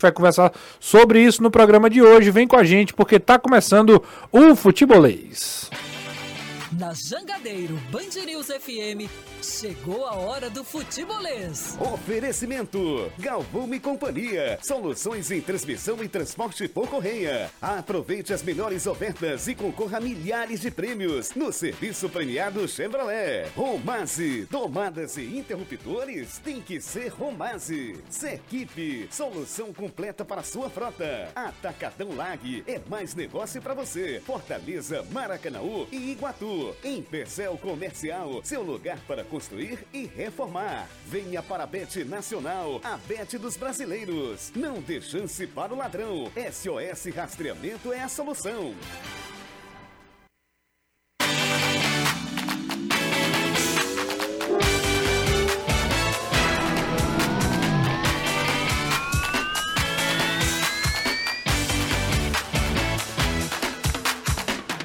vai conversar sobre isso no programa de hoje. Vem com a gente porque tá começando o Futebolês. Na Jangadeiro Band News FM, chegou a hora do futebolês. Oferecimento: Galvão e Companhia. Soluções em transmissão e transporte por correia. Aproveite as melhores ofertas e concorra a milhares de prêmios no serviço premiado Chevrolet. Romase, tomadas e interruptores tem que ser Romase. Serquipe, solução completa para sua frota. Atacadão Lag é mais negócio para você. Fortaleza, Maracanaú e Iguatu. Em Percel Comercial, seu lugar para construir e reformar. Venha para a Bet Nacional, a Bet dos brasileiros. Não dê chance para o ladrão. SOS Rastreamento é a solução.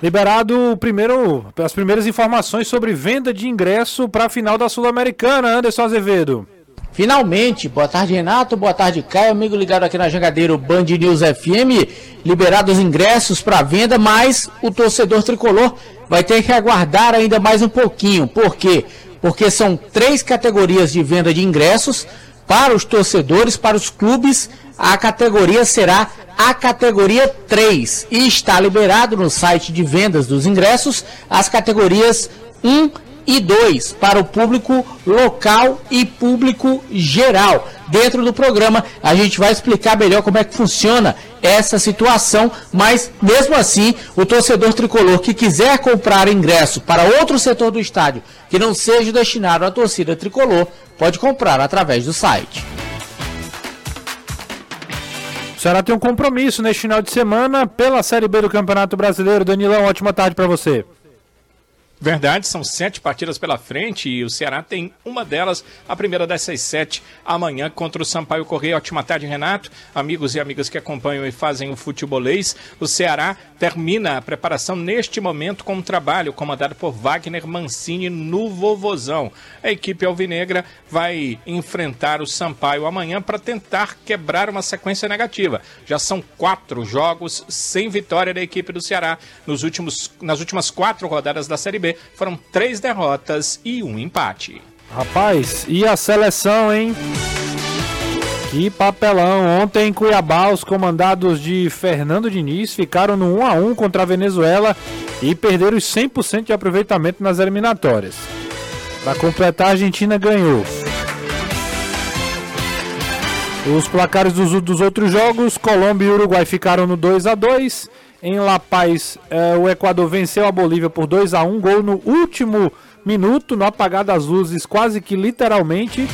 Liberado primeiro, as primeiras informações sobre venda de ingresso para a final da Sul-Americana, Anderson Azevedo. Finalmente, boa tarde Renato, boa tarde Caio, amigo ligado aqui na Jangadeiro Band News FM, liberados ingressos para venda, mas o torcedor tricolor vai ter que aguardar ainda mais um pouquinho. Por quê? Porque são três categorias de venda de ingressos para os torcedores, para os clubes, a categoria será a categoria 3 e está liberado no site de vendas dos ingressos as categorias 1 e 2 para o público local e público geral. Dentro do programa a gente vai explicar melhor como é que funciona essa situação, mas mesmo assim, o torcedor tricolor que quiser comprar ingresso para outro setor do estádio que não seja destinado à torcida tricolor, pode comprar através do site. Ceará tem um compromisso neste final de semana pela Série B do Campeonato Brasileiro. Danilão, ótima tarde para você. Verdade, são sete partidas pela frente e o Ceará tem uma delas, a primeira dessas sete, amanhã contra o Sampaio Correia. Ótima tarde, Renato. Amigos e amigas que acompanham e fazem o futebolês. O Ceará termina a preparação neste momento com um trabalho comandado por Wagner Mancini no Vovozão. A equipe alvinegra vai enfrentar o Sampaio amanhã para tentar quebrar uma sequência negativa. Já são quatro jogos sem vitória da equipe do Ceará nos últimos, nas últimas quatro rodadas da Série B foram três derrotas e um empate. Rapaz, e a seleção, hein? Que papelão. Ontem em Cuiabá, os comandados de Fernando Diniz ficaram no 1 a 1 contra a Venezuela e perderam os 100% de aproveitamento nas eliminatórias. Para completar, a Argentina ganhou. Os placares dos, dos outros jogos, Colômbia e Uruguai ficaram no 2 a 2 em La Paz, eh, o Equador venceu a Bolívia por 2 a 1 gol no último minuto, no apagar das luzes, quase que literalmente.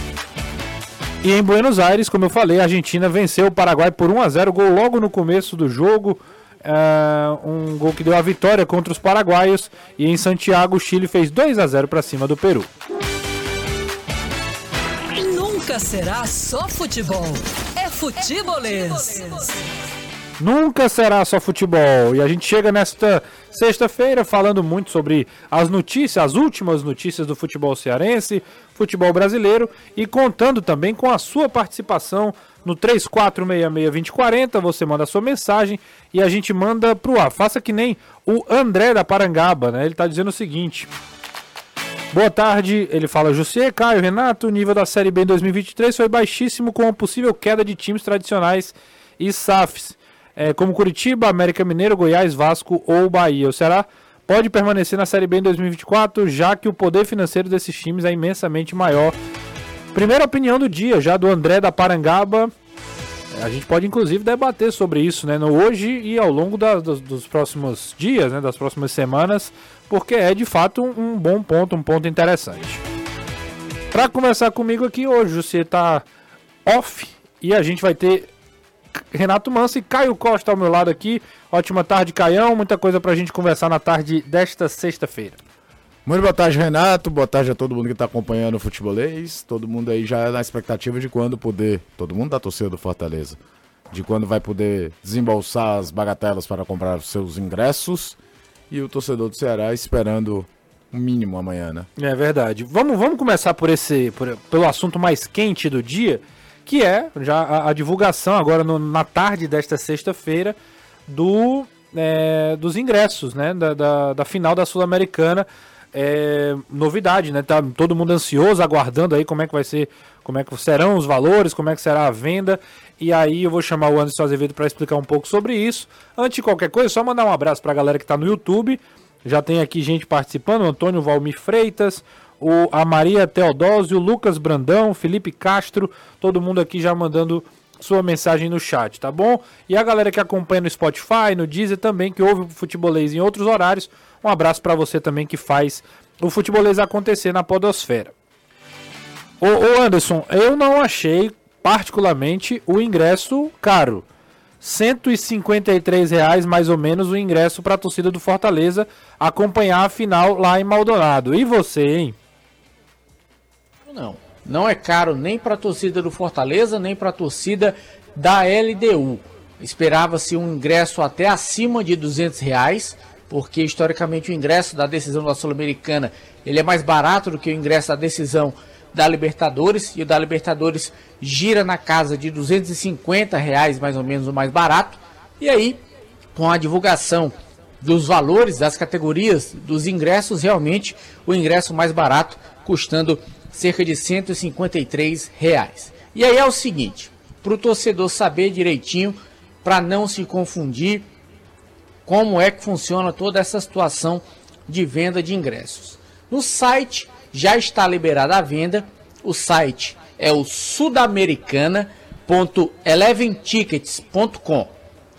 E em Buenos Aires, como eu falei, a Argentina venceu o Paraguai por 1 a 0 gol logo no começo do jogo. Uh, um gol que deu a vitória contra os paraguaios. E em Santiago, o Chile fez 2 a 0 para cima do Peru. Nunca será só futebol, é futebolês. É futebolês. Nunca será só futebol. E a gente chega nesta sexta-feira falando muito sobre as notícias, as últimas notícias do futebol cearense, futebol brasileiro e contando também com a sua participação no 3466-2040. Você manda a sua mensagem e a gente manda pro ar. Faça que nem o André da Parangaba, né? Ele está dizendo o seguinte. Boa tarde, ele fala José, Caio, Renato, o nível da Série B em 2023 foi baixíssimo com a possível queda de times tradicionais e SAFs é, como Curitiba, América Mineiro, Goiás, Vasco ou Bahia. O Ceará pode permanecer na Série B em 2024, já que o poder financeiro desses times é imensamente maior. Primeira opinião do dia, já do André da Parangaba. A gente pode inclusive debater sobre isso, né, no hoje e ao longo da, dos, dos, próximos dias, né, das próximas semanas, porque é de fato um, um bom ponto, um ponto interessante. Para conversar comigo aqui hoje, você está off e a gente vai ter Renato Manso e Caio Costa ao meu lado aqui. Ótima tarde, Caião. Muita coisa pra gente conversar na tarde desta sexta-feira. Muito boa tarde, Renato. Boa tarde a todo mundo que está acompanhando o futebolês. Todo mundo aí já é na expectativa de quando poder. Todo mundo da torcida do Fortaleza. De quando vai poder desembolsar as bagatelas para comprar os seus ingressos. E o torcedor do Ceará esperando o mínimo amanhã, né? É verdade. Vamos, vamos começar por esse. Por, pelo assunto mais quente do dia que é já a, a divulgação agora no, na tarde desta sexta-feira do é, dos ingressos, né, da, da, da final da Sul-Americana. É, novidade, né? Tá todo mundo ansioso, aguardando aí como é que vai ser, como é que serão os valores, como é que será a venda. E aí eu vou chamar o Anderson Azevedo para explicar um pouco sobre isso. Antes de qualquer coisa, só mandar um abraço para a galera que está no YouTube. Já tem aqui gente participando, Antônio Valmir Freitas, o, a Maria Teodósio, Lucas Brandão, Felipe Castro, todo mundo aqui já mandando sua mensagem no chat, tá bom? E a galera que acompanha no Spotify, no Deezer também, que ouve o Futebolês em outros horários, um abraço para você também que faz o Futebolês acontecer na podosfera. Ô, ô Anderson, eu não achei particularmente o ingresso caro. 153 reais mais ou menos o ingresso para a torcida do Fortaleza acompanhar a final lá em Maldonado. E você, hein? Não. Não é caro nem para a torcida do Fortaleza, nem para a torcida da LDU. Esperava-se um ingresso até acima de 200 reais, porque historicamente o ingresso da decisão da Sul-Americana ele é mais barato do que o ingresso da decisão da Libertadores e o da Libertadores gira na casa de 250 reais mais ou menos o mais barato. E aí, com a divulgação dos valores das categorias dos ingressos, realmente o ingresso mais barato custando cerca de 153 reais. E aí é o seguinte, para o torcedor saber direitinho, para não se confundir, como é que funciona toda essa situação de venda de ingressos. No site já está liberada a venda, o site é o sudamericana.eleventickets.com.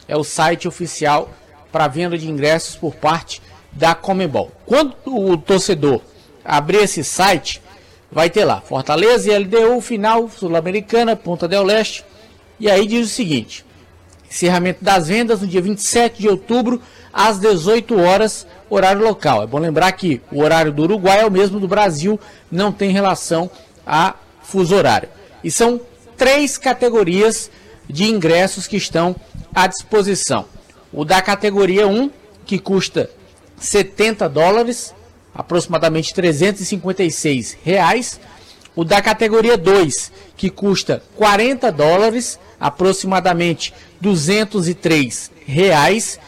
É o site oficial para venda de ingressos por parte da Comebol. Quando o torcedor abrir esse site, vai ter lá Fortaleza e LDU, final, Sul-Americana, Ponta del Leste. E aí diz o seguinte: encerramento das vendas no dia 27 de outubro, às 18 horas, horário local. É bom lembrar que o horário do Uruguai é o mesmo do Brasil, não tem relação a fuso horário. E são três categorias de ingressos que estão à disposição. O da categoria 1, que custa 70 dólares, aproximadamente 356 reais. O da categoria 2, que custa 40 dólares, aproximadamente 203 reais.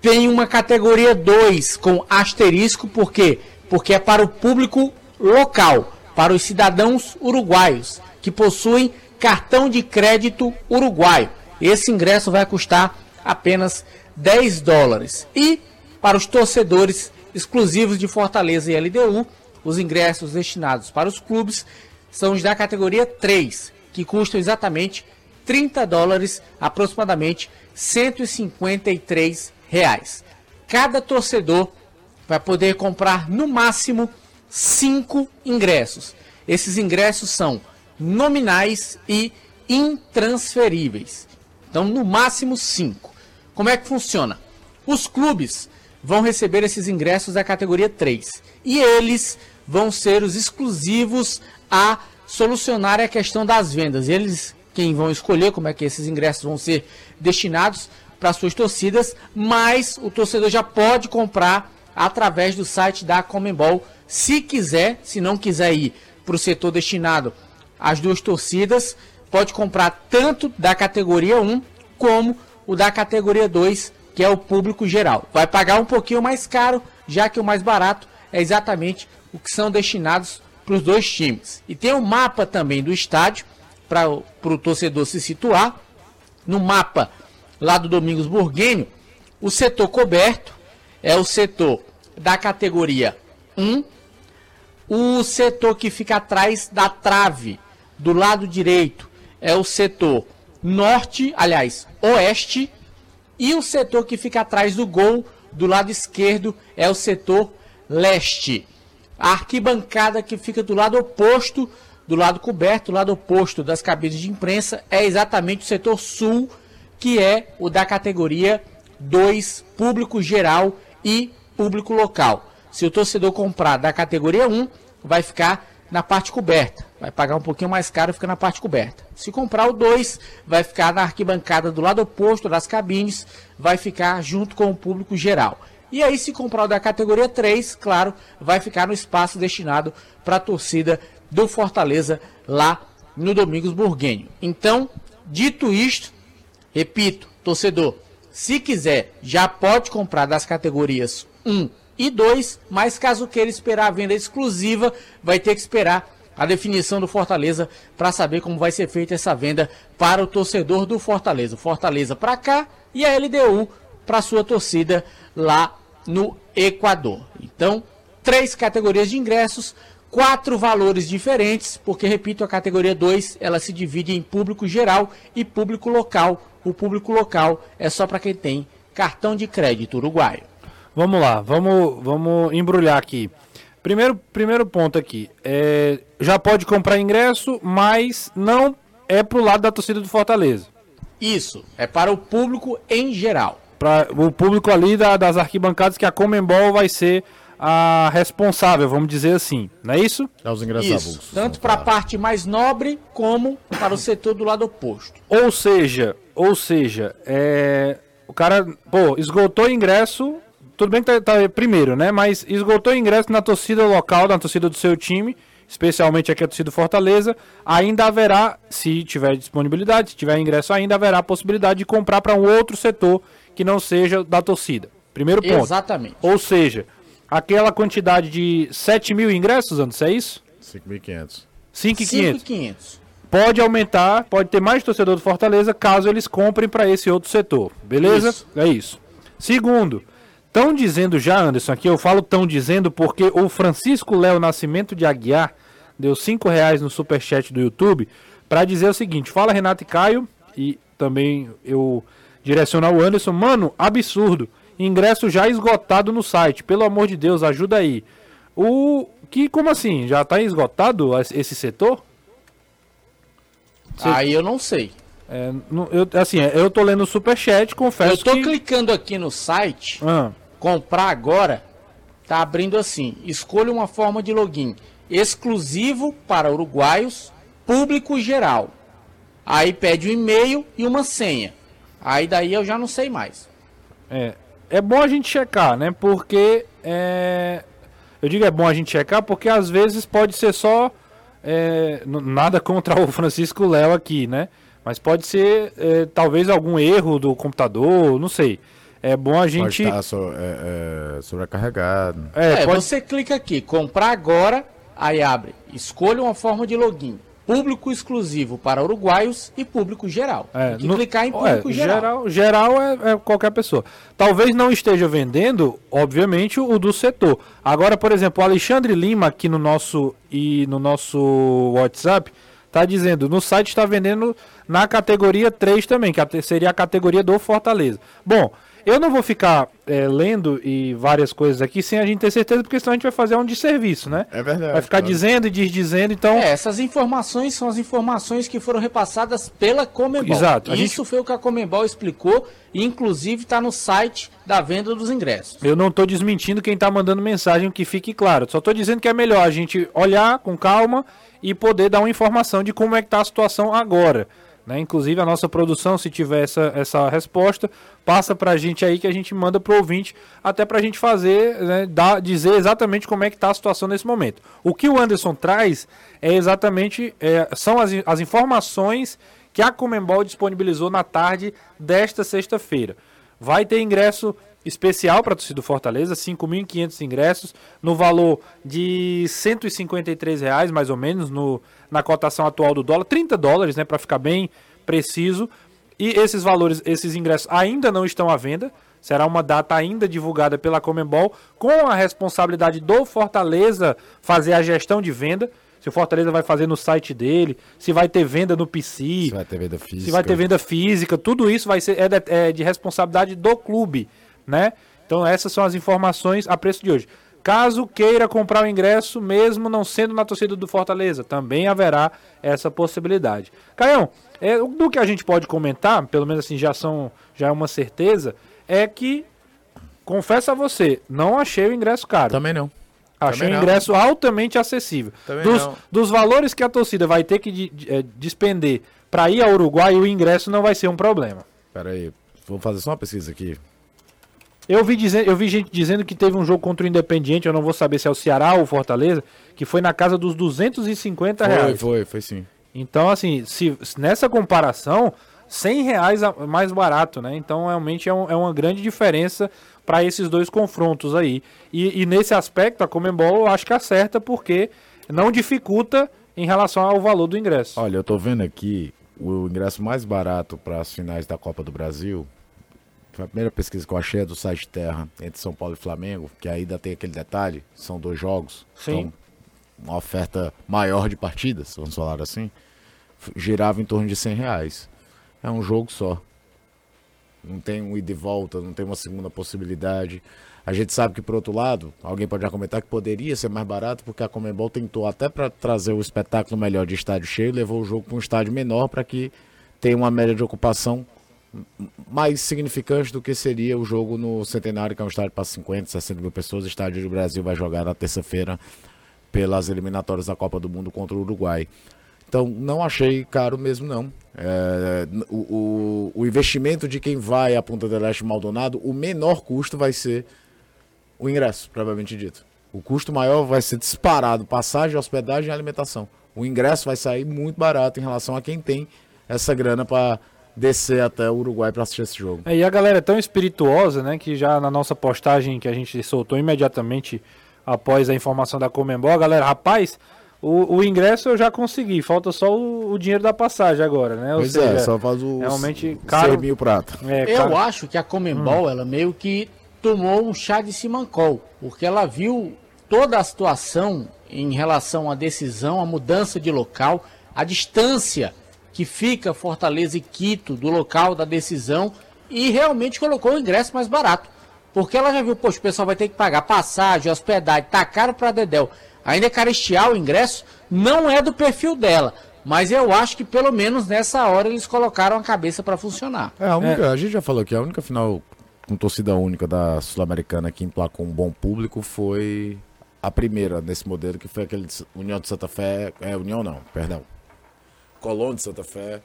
Tem uma categoria 2 com asterisco, por quê? Porque é para o público local, para os cidadãos uruguaios que possuem cartão de crédito uruguaio. Esse ingresso vai custar apenas 10 dólares. E para os torcedores exclusivos de Fortaleza e LDU. Os ingressos destinados para os clubes são os da categoria 3, que custam exatamente 30 dólares, aproximadamente 153 reais. Cada torcedor vai poder comprar no máximo 5 ingressos. Esses ingressos são nominais e intransferíveis. Então, no máximo 5. Como é que funciona? Os clubes vão receber esses ingressos da categoria 3. E eles vão ser os exclusivos a solucionar a questão das vendas. Eles quem vão escolher como é que esses ingressos vão ser destinados para suas torcidas, mas o torcedor já pode comprar através do site da Comembol, se quiser, se não quiser ir para o setor destinado às duas torcidas, pode comprar tanto da categoria 1 como o da categoria 2 que é o público geral. Vai pagar um pouquinho mais caro, já que o mais barato é exatamente o que são destinados para os dois times. E tem o um mapa também do estádio para o torcedor se situar. No mapa lá do Domingos Burguenho, o setor coberto é o setor da categoria 1. O setor que fica atrás da trave do lado direito é o setor norte, aliás, oeste e o setor que fica atrás do gol, do lado esquerdo, é o setor leste. A arquibancada que fica do lado oposto, do lado coberto, do lado oposto das cabines de imprensa, é exatamente o setor sul, que é o da categoria 2, público geral e público local. Se o torcedor comprar da categoria 1, vai ficar na parte coberta. Vai pagar um pouquinho mais caro fica na parte coberta. Se comprar o 2, vai ficar na arquibancada do lado oposto das cabines, vai ficar junto com o público geral. E aí, se comprar o da categoria 3, claro, vai ficar no espaço destinado para a torcida do Fortaleza lá no Domingos Burguenho. Então, dito isto, repito, torcedor, se quiser, já pode comprar das categorias 1 e 2, mas caso queira esperar a venda exclusiva, vai ter que esperar a definição do Fortaleza para saber como vai ser feita essa venda para o torcedor do Fortaleza. Fortaleza para cá e a LDU para sua torcida lá no Equador. Então, três categorias de ingressos, quatro valores diferentes, porque repito, a categoria 2, ela se divide em público geral e público local. O público local é só para quem tem cartão de crédito uruguaio. Vamos lá, vamos, vamos embrulhar aqui. Primeiro, primeiro ponto aqui, é, já pode comprar ingresso, mas não é pro lado da torcida do Fortaleza. Isso, é para o público em geral. Para o público ali da- das arquibancadas que a Comembol vai ser a responsável, vamos dizer assim, não é isso? É os ingressos Isso, avulsos. tanto para a parte mais nobre como para o setor do lado oposto. Ou seja, ou seja, é, o cara, pô, esgotou o ingresso, tudo bem que tá, tá primeiro, né? Mas esgotou o ingresso na torcida local, na torcida do seu time, especialmente aqui a torcida do Fortaleza, ainda haverá, se tiver disponibilidade, se tiver ingresso ainda, haverá a possibilidade de comprar para um outro setor que não seja da torcida. Primeiro ponto. Exatamente. Ou seja, aquela quantidade de 7 mil ingressos, Anderson, é isso? 5.500. 5,500 5.500. pode aumentar, pode ter mais torcedor do Fortaleza caso eles comprem para esse outro setor. Beleza? Isso. É isso. Segundo, estão dizendo já, Anderson, aqui eu falo tão dizendo porque o Francisco Léo Nascimento de Aguiar deu 5 reais no superchat do YouTube para dizer o seguinte: fala Renato e Caio, e também eu direciono ao Anderson, mano, absurdo. Ingresso já esgotado no site, pelo amor de Deus, ajuda aí. O que, como assim? Já tá esgotado esse setor? Cê- Aí eu não sei. É, eu, assim, é, eu tô lendo o superchat, Eu confesso tô que... clicando aqui no site, Ah, comprar agora, tá abrindo assim, escolha uma forma de login exclusivo para uruguaios, público geral. Aí pede um e-mail e uma senha. Aí daí eu já não sei mais. é, é bom a gente checar, né? Porque é, eu digo é bom a gente checar porque às vezes pode ser só é, nada contra o Francisco Léo aqui, né? Mas pode ser é, talvez algum erro do computador, não sei. É bom a Pode gente estar so- é, é, sobrecarregado. é, É, pode você clica aqui, comprar agora, aí abre, escolha uma forma de login. Público exclusivo para uruguaios e público geral. É, Tem que no- clicar em é, público geral. geral. Geral é, é qualquer pessoa. Talvez não esteja vendendo, obviamente, o do setor. Agora, por exemplo, o Alexandre Lima aqui no nosso e no nosso WhatsApp tá dizendo, no site está vendendo na categoria 3 também, que a- seria a categoria do Fortaleza. Bom, eu não vou ficar é, lendo e várias coisas aqui sem a gente ter certeza, porque senão a gente vai fazer um desserviço, né? É verdade, Vai ficar claro. dizendo e desdizendo, então... É, essas informações são as informações que foram repassadas pela Comembol. Exato, Isso foi o que a Comembol explicou e inclusive está no site da venda dos ingressos. Eu não tô desmentindo quem tá mandando mensagem, que fique claro. Só tô dizendo que é melhor a gente olhar com calma e poder dar uma informação de como é que tá a situação agora. Né? Inclusive a nossa produção, se tiver essa, essa resposta, passa pra gente aí que a gente manda pro ouvinte, até pra gente fazer, né, dar, dizer exatamente como é que tá a situação nesse momento. O que o Anderson traz é exatamente, é, são as, as informações que a Comembol disponibilizou na tarde desta sexta-feira. Vai ter ingresso especial para a torcida do Fortaleza, 5.500 ingressos, no valor de 153 reais, mais ou menos, no, na cotação atual do dólar, 30 dólares, né, para ficar bem preciso. E esses valores, esses ingressos ainda não estão à venda. Será uma data ainda divulgada pela Comembol, com a responsabilidade do Fortaleza fazer a gestão de venda. Se o Fortaleza vai fazer no site dele, se vai ter venda no PC, Se vai ter venda física. se vai ter venda física, tudo isso vai ser é de, é de responsabilidade do clube, né? Então essas são as informações a preço de hoje. Caso queira comprar o ingresso, mesmo não sendo na torcida do Fortaleza, também haverá essa possibilidade. Caião, é, o- do que a gente pode comentar, pelo menos assim já são já é uma certeza, é que confesso a você, não achei o ingresso caro. Também não. Achei Também não. ingresso altamente acessível. Também Dos, não. dos valores que a torcida vai ter que de- de- eh, despender para ir ao Uruguai, o ingresso não vai ser um problema. Pera aí, vou fazer só uma pesquisa aqui. Eu vi, dizer, eu vi gente dizendo que teve um jogo contra o Independiente, eu não vou saber se é o Ceará ou o Fortaleza, que foi na casa dos 250 Foi, reais. foi, foi sim. Então, assim, se, nessa comparação, 100 reais mais barato, né? Então, realmente é, um, é uma grande diferença para esses dois confrontos aí. E, e, nesse aspecto, a Comembol eu acho que acerta porque não dificulta em relação ao valor do ingresso. Olha, eu tô vendo aqui o ingresso mais barato para as finais da Copa do Brasil. Foi a primeira pesquisa que eu achei é do site Terra, entre São Paulo e Flamengo, que ainda tem aquele detalhe, são dois jogos. Sim. Então, uma oferta maior de partidas, vamos falar assim, girava em torno de 100 reais. É um jogo só. Não tem um ida e volta, não tem uma segunda possibilidade. A gente sabe que, por outro lado, alguém pode já comentar que poderia ser mais barato, porque a Comembol tentou até para trazer o espetáculo melhor de estádio cheio, levou o jogo para um estádio menor para que tenha uma média de ocupação mais significante do que seria o jogo no Centenário, que é um estádio para 50, 60 mil pessoas. O estádio do Brasil vai jogar na terça-feira pelas eliminatórias da Copa do Mundo contra o Uruguai. Então, não achei caro mesmo, não. É, o, o, o, investimento de quem vai à Punta del Este Maldonado, o menor custo vai ser o ingresso, provavelmente dito. O custo maior vai ser disparado, passagem, hospedagem e alimentação. O ingresso vai sair muito barato em relação a quem tem essa grana para descer até o Uruguai para assistir esse jogo. É, e a galera é tão espirituosa, né, que já na nossa postagem que a gente soltou imediatamente após a informação da Comembol, a galera, rapaz, o, o ingresso eu já consegui, falta só o, o dinheiro da passagem agora, né? Ou pois seja, é, só faz o realmente caro, mil prata. É, eu acho que a Comembol, hum. ela meio que tomou um chá de simancol, porque ela viu toda a situação em relação à decisão, a mudança de local, a distância que fica Fortaleza e Quito do local da decisão e realmente colocou o ingresso mais barato. Porque ela já viu, poxa, o pessoal vai ter que pagar passagem, hospedagem, tá caro para Dedel. Ainda carestiar o ingresso não é do perfil dela. Mas eu acho que pelo menos nessa hora eles colocaram a cabeça para funcionar. É, a, única, é. a gente já falou que a única final com torcida única da Sul-Americana que emplacou um bom público foi a primeira nesse modelo, que foi aquele União de Santa Fé. É, União não, perdão. Colón de Santa Fé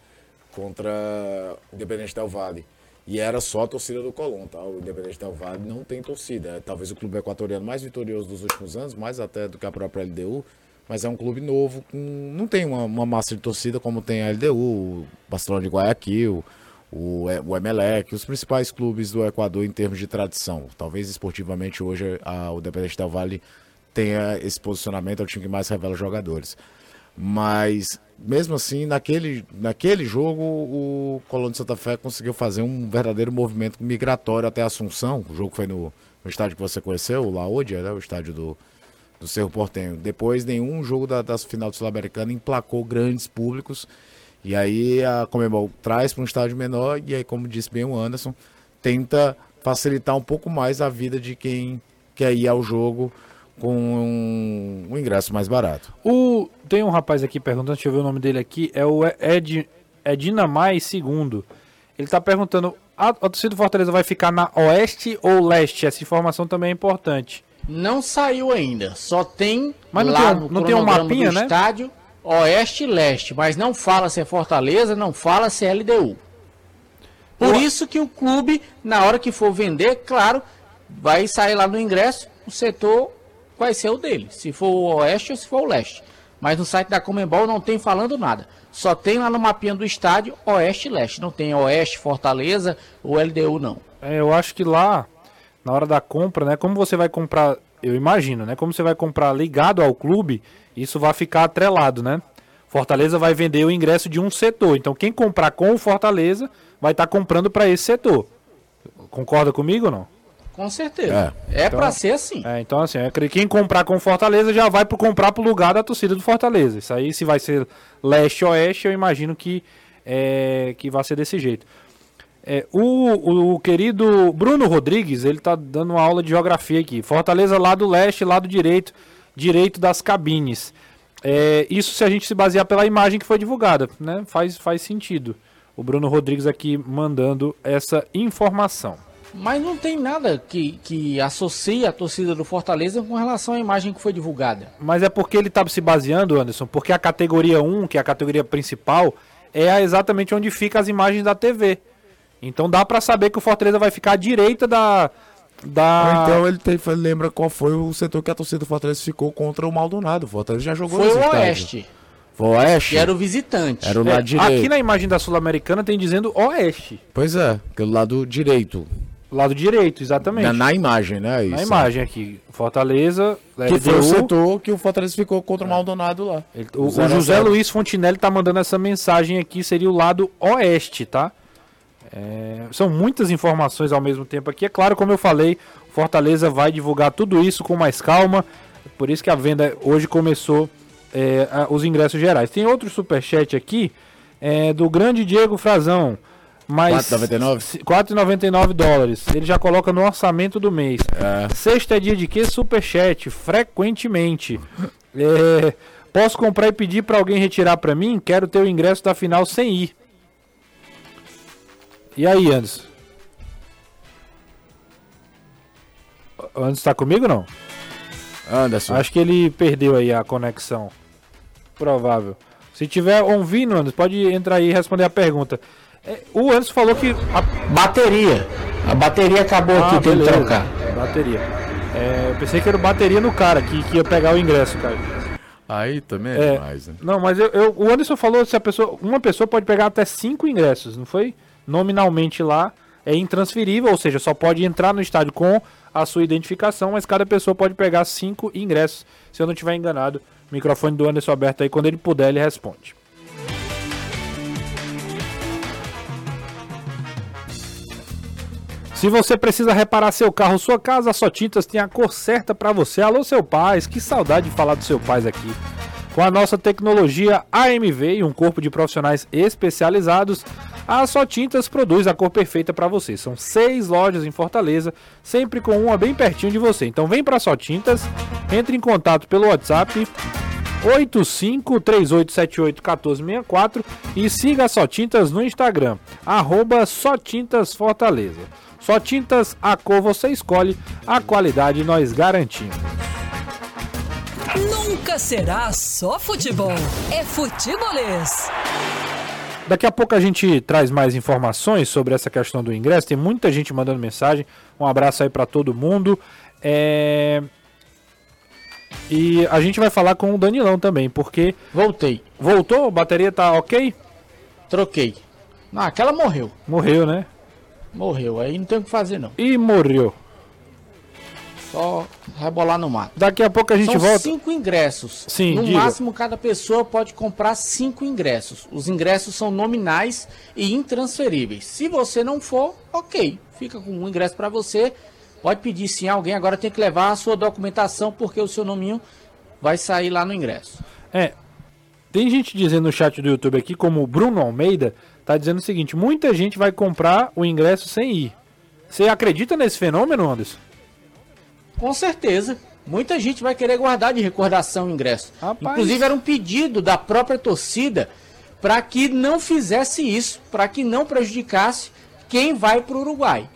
contra o Independente Del Vale. E era só a torcida do Colón, tá? O Independente Del Vale não tem torcida. É talvez o clube equatoriano mais vitorioso dos últimos anos, mais até do que a própria LDU. Mas é um clube novo, com... não tem uma, uma massa de torcida como tem a LDU, o Barcelona de Guayaquil, o, o Emelec, os principais clubes do Equador em termos de tradição. Talvez esportivamente hoje a, o Independente Del Vale tenha esse posicionamento, é o time que mais revela jogadores. Mas mesmo assim, naquele, naquele jogo, o Colônia de Santa Fé conseguiu fazer um verdadeiro movimento migratório até Assunção. O jogo foi no, no estádio que você conheceu, o Laodia, né? o estádio do, do Cerro Portenho. Depois, nenhum jogo da, das final do Sul-Americana emplacou grandes públicos. E aí a Comebol traz para um estádio menor e aí, como disse bem o Anderson, tenta facilitar um pouco mais a vida de quem quer ir ao jogo com um, um, ingresso mais barato. O, tem um rapaz aqui perguntando, deixa eu ver o nome dele aqui, é o Ed, Edina Mais segundo. Ele está perguntando, a, a torcida do Fortaleza vai ficar na oeste ou leste? Essa informação também é importante. Não saiu ainda, só tem mas não lá tem, no não tem um mapinha, né? estádio oeste e leste, mas não fala se é Fortaleza, não fala se é LDU. Por o... isso que o clube, na hora que for vender, claro, vai sair lá no ingresso, o setor vai ser o dele, se for o oeste ou se for o leste. Mas no site da Comembol não tem falando nada. Só tem lá no mapinha do estádio oeste e leste. Não tem oeste, Fortaleza ou LDU não. É, eu acho que lá, na hora da compra, né? Como você vai comprar, eu imagino, né? Como você vai comprar ligado ao clube, isso vai ficar atrelado, né? Fortaleza vai vender o ingresso de um setor. Então quem comprar com o Fortaleza vai estar tá comprando para esse setor. Concorda comigo ou não? Com certeza. É, é então, para ser assim. É, então assim, eu creio que quem comprar com Fortaleza já vai pro comprar pro lugar da torcida do Fortaleza. Isso aí se vai ser leste ou oeste, eu imagino que é, que vai ser desse jeito. É, o, o, querido Bruno Rodrigues, ele tá dando uma aula de geografia aqui. Fortaleza lado leste, lado direito, direito das cabines. É, isso se a gente se basear pela imagem que foi divulgada, né? Faz, faz sentido. O Bruno Rodrigues aqui mandando essa informação. Mas não tem nada que, que associe a torcida do Fortaleza com relação à imagem que foi divulgada. Mas é porque ele estava se baseando, Anderson, porque a categoria 1, que é a categoria principal, é exatamente onde ficam as imagens da TV. Então dá para saber que o Fortaleza vai ficar à direita da. da... Então ele tem, lembra qual foi o setor que a torcida do Fortaleza ficou contra o Maldonado. O Fortaleza já jogou Foi o Oeste. Foi Oeste. que era o visitante. Era o É, lado direito. aqui na imagem da Sul-Americana tem dizendo Oeste. Pois é, pelo lado direito. Lado direito, exatamente. Na, na imagem, né? Isso. Na imagem aqui. Fortaleza, Que foi o setor que o Fortaleza ficou contra o Maldonado lá. Ele- o, o José zero. Luiz Fontinelli tá mandando essa mensagem aqui, seria o lado oeste, tá? É, são muitas informações ao mesmo tempo aqui. É claro, como eu falei, Fortaleza vai divulgar tudo isso com mais calma. Por isso que a venda hoje começou é, os ingressos gerais. Tem outro superchat aqui é, do grande Diego Frazão. Mas 4,99? se- 4,99 dólares. Ele já coloca no orçamento do mês. É. Sexta é dia de quê? Superchat, frequentemente. É, posso comprar e pedir pra alguém retirar pra mim? Quero ter o ingresso da final sem ir. E aí, Anderson? Anderson tá comigo ou não? Anderson. Acho que ele perdeu aí a conexão. Provável. Se tiver ouvindo, Anderson, pode entrar aí e responder a pergunta. É, o Anderson falou que a Bateria. A bateria acabou aqui, tem que trocar. Bateria. É, eu pensei que era bateria no cara que, que ia pegar o ingresso, cara. Aí também é, É, demais, né? Não, mas eu, eu- o Anderson falou se a pessoa, uma pessoa pode pegar até cinco ingressos, não foi? Nominalmente lá é intransferível, ou seja, só pode entrar no estádio com a sua identificação, mas cada pessoa pode pegar cinco ingressos. Se eu não estiver enganado, o microfone do Anderson aberto aí, quando ele puder, ele responde. Se você precisa reparar seu carro sua casa, Só Tintas tem a cor certa para você. Alô, seu pai, que saudade de falar do seu pai aqui. Com a nossa tecnologia AMV e um corpo de profissionais especializados, a Só Tintas produz a cor perfeita para você. São seis lojas em Fortaleza, sempre com uma bem pertinho de você. Então vem para Só Tintas, entre em contato pelo WhatsApp 8538781464 e siga a Só Tintas no Instagram, arroba Só Tintas Fortaleza. Só Tintas, a cor você escolhe, a qualidade nós garantimos. Nunca será só futebol. É futebolês. Daqui a pouco a gente traz mais informações sobre essa questão do ingresso. Tem muita gente mandando mensagem. Um abraço aí para todo mundo. É... E a gente vai falar com o Danilão também, porque Voltei. voltou, a bateria tá ok? Troquei. Não, aquela morreu. Morreu, né? Morreu. Aí não tem o que fazer, não. E morreu. Só rebolar no mato. Daqui a pouco a gente São volta. cinco ingressos. Sim, no diga. máximo, cada pessoa pode comprar cinco ingressos. Os ingressos são nominais e intransferíveis. Se você não for, ok. Fica com um ingresso para você. Pode pedir sim a alguém. Agora tem que levar a sua documentação, porque o seu nominho vai sair lá no ingresso. É. Tem gente dizendo no chat do YouTube aqui, como o Bruno Almeida, tá dizendo o seguinte: muita gente vai comprar o ingresso sem ir. Você acredita nesse fenômeno, Anderson? Com certeza. Muita gente vai querer guardar de recordação o ingresso. Rapaz. Inclusive, era um pedido da própria torcida para que não fizesse isso, para que não prejudicasse quem vai para o Uruguai.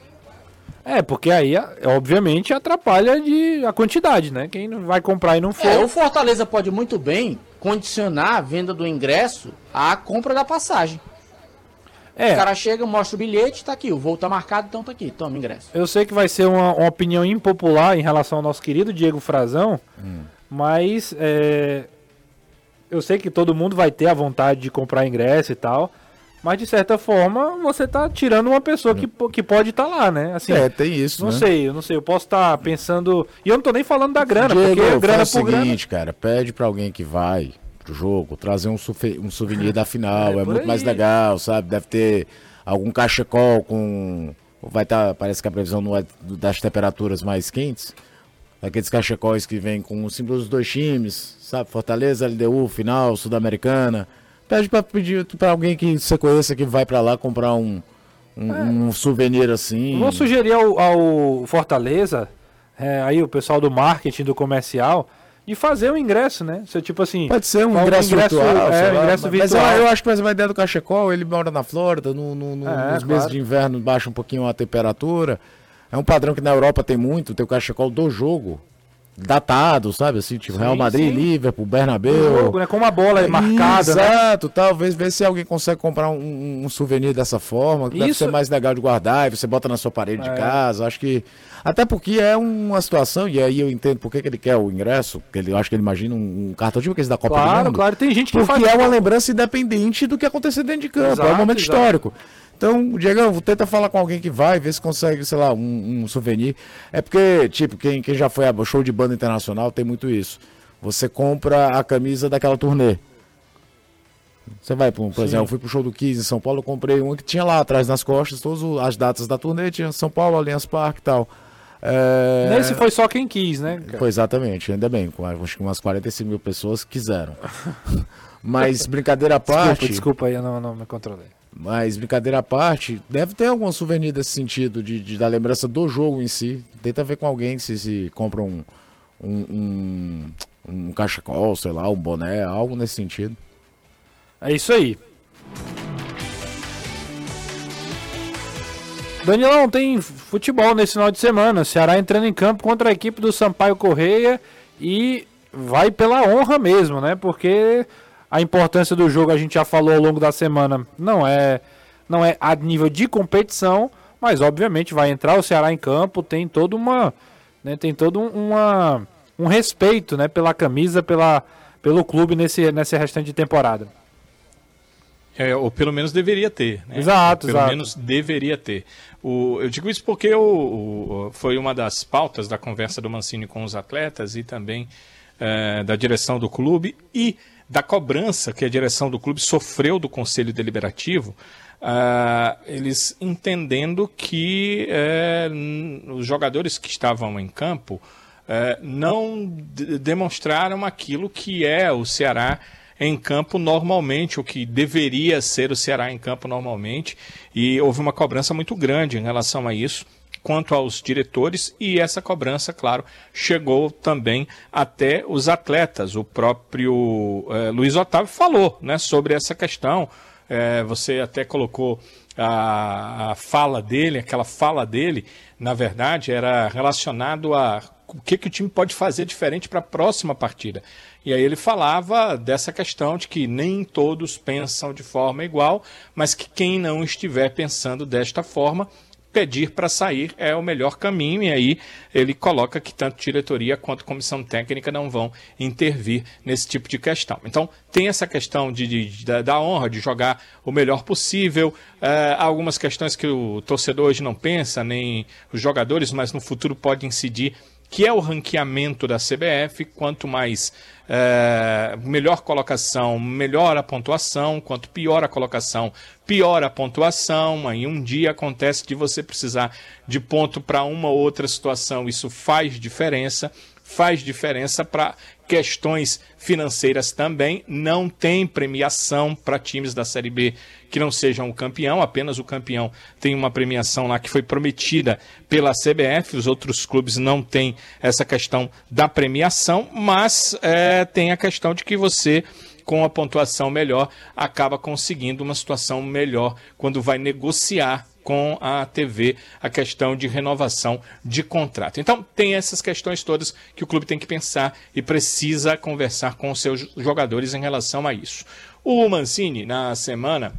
É, porque aí, obviamente, atrapalha de, a quantidade, né? Quem não vai comprar e não for. É, o Fortaleza pode muito bem condicionar a venda do ingresso à compra da passagem. É, O cara chega, mostra o bilhete, tá aqui, o voo tá marcado, então tá aqui, toma ingresso. eu sei que vai ser uma, uma opinião impopular em relação ao nosso querido Diego Frazão, mas é, eu sei que todo mundo vai ter a vontade de comprar ingresso e tal, mas de certa forma você tá tirando uma pessoa que, po- que pode estar lá, né? Assim, É, tem isso, não né? sei, eu não sei, eu posso estar pensando. E eu não tô nem falando da grana, Diego, porque grana faz por o grana. seguinte, cara, pede pra alguém que vai pro jogo trazer um, um souvenir da final, É, é, muito mais aí. legal, sabe? Deve ter algum cachecol com... Vai estar, parece que a previsão não é das temperaturas mais quentes. Aqueles cachecóis que vêm com o símbolo dos dois times, sabe? Fortaleza, LDU, final, Sul-Americana. Pede pra pedir pra alguém que você conheça que vai pra lá comprar um, um, um souvenir assim. Vou sugerir ao, ao Fortaleza, é, aí o pessoal do marketing, do comercial, de fazer o ingresso, né? Se, tipo assim. Pode ser um Qual ingresso, virtual, é, lá, ingresso mas virtual. eu, eu acho que por exemplo, a ideia do cachecol, ele mora na Flórida, no, no- no- É, nos claro. meses de inverno baixa um pouquinho a temperatura. É um padrão que na Europa tem muito, tem o cachecol do jogo. Datado, sabe? Assim, tipo Sim, Real Madrid, sim. Liverpool, Um Bernabéu. jogo, né? Com uma bola marcada, né? Exato, talvez ver se alguém consegue comprar um, um souvenir dessa forma, que deve Isso- ser mais legal de guardar, e você bota na sua parede É. de casa. Acho que. Até porque é uma situação, e aí eu entendo por que que ele quer o ingresso, porque ele eu acho que ele imagina um, um cartão tipo esse da Copa do Claro, Mundo. claro. Tem gente que Porque faz. é uma lembrança independente do que acontecer dentro de campo. é Exato, um momento exato. histórico. Então, Diegão, tenta falar com alguém que vai, ver se consegue, sei lá, um, um souvenir. É porque, tipo, quem, quem já foi a show de banda internacional tem muito isso. Você compra a camisa daquela turnê. Você vai, por, por exemplo, eu fui pro show do Kiss em São Paulo, eu comprei uma que tinha lá atrás nas costas, todas as datas da turnê, tinha São Paulo, Allianz Parque e tal. É... Nesse foi só quem quis, né? Foi exatamente, ainda bem, com acho que umas 45 mil pessoas quiseram. Mas brincadeira à parte, Desculpa, desculpa aí, eu não, não me controlei. Mas brincadeira à parte, deve ter algum souvenir desse sentido, de, de- da lembrança do jogo em si. Tenta ver com alguém se, se compra um, um, um, um cachecol, sei lá, um boné, algo nesse sentido. É isso aí. Danilão, tem futebol nesse final de semana. Ceará entrando em campo contra a equipe do Sampaio Correia e vai pela honra mesmo, né? Porque a importância do jogo a gente já falou ao longo da semana. Não é, não é a nível de competição, mas obviamente vai entrar o Ceará em campo, tem toda uma, né, tem todo um- uma um respeito, né, pela camisa, pela pelo clube nesse nessa restante de temporada. É, ou pelo menos deveria ter. Né? Exato, Pelo exato. menos deveria ter. O, eu digo isso porque o, o- foi uma das pautas da conversa do Mancini com os atletas e também eh, da direção do clube e da cobrança que a direção do clube sofreu do Conselho Deliberativo. ah, eles entendendo que eh, os jogadores que estavam em campo eh, não de- demonstraram aquilo que é o Ceará em campo normalmente, o que deveria ser o Ceará em campo normalmente, e houve uma cobrança muito grande em relação a isso quanto aos diretores e essa cobrança, claro, chegou também até os atletas. O próprio eh, Luiz Otávio falou, né, sobre essa questão. Eh, você até colocou a, a fala dele, aquela fala dele, na verdade, era relacionado a o que, que o time pode fazer diferente para a próxima partida. E aí ele falava dessa questão de que nem todos pensam de forma igual, mas que quem não estiver pensando desta forma, pedir para sair é o melhor caminho. E aí ele coloca que tanto diretoria quanto comissão técnica não vão intervir nesse tipo de questão. Então tem essa questão de, de- da, da honra, de jogar o melhor possível. Eh, há algumas questões que o torcedor hoje não pensa, nem os jogadores, mas no futuro pode incidir que é o ranqueamento da CBF. Quanto mais eh, melhor colocação, melhor a pontuação. Quanto pior a colocação, pior a pontuação. Aí um dia acontece de você precisar de ponto para uma ou outra situação. Isso faz diferença. Faz diferença para questões financeiras também. Não tem premiação para times da Série B que não sejam o campeão, apenas o campeão tem uma premiação lá que foi prometida pela CBF, os outros clubes não têm essa questão da premiação, mas é, tem a questão de que você com a pontuação melhor acaba conseguindo uma situação melhor quando vai negociar com a TV a questão de renovação de contrato. Então, tem essas questões todas que o clube tem que pensar e precisa conversar com os seus jogadores em relação a isso. O Mancini, na semana,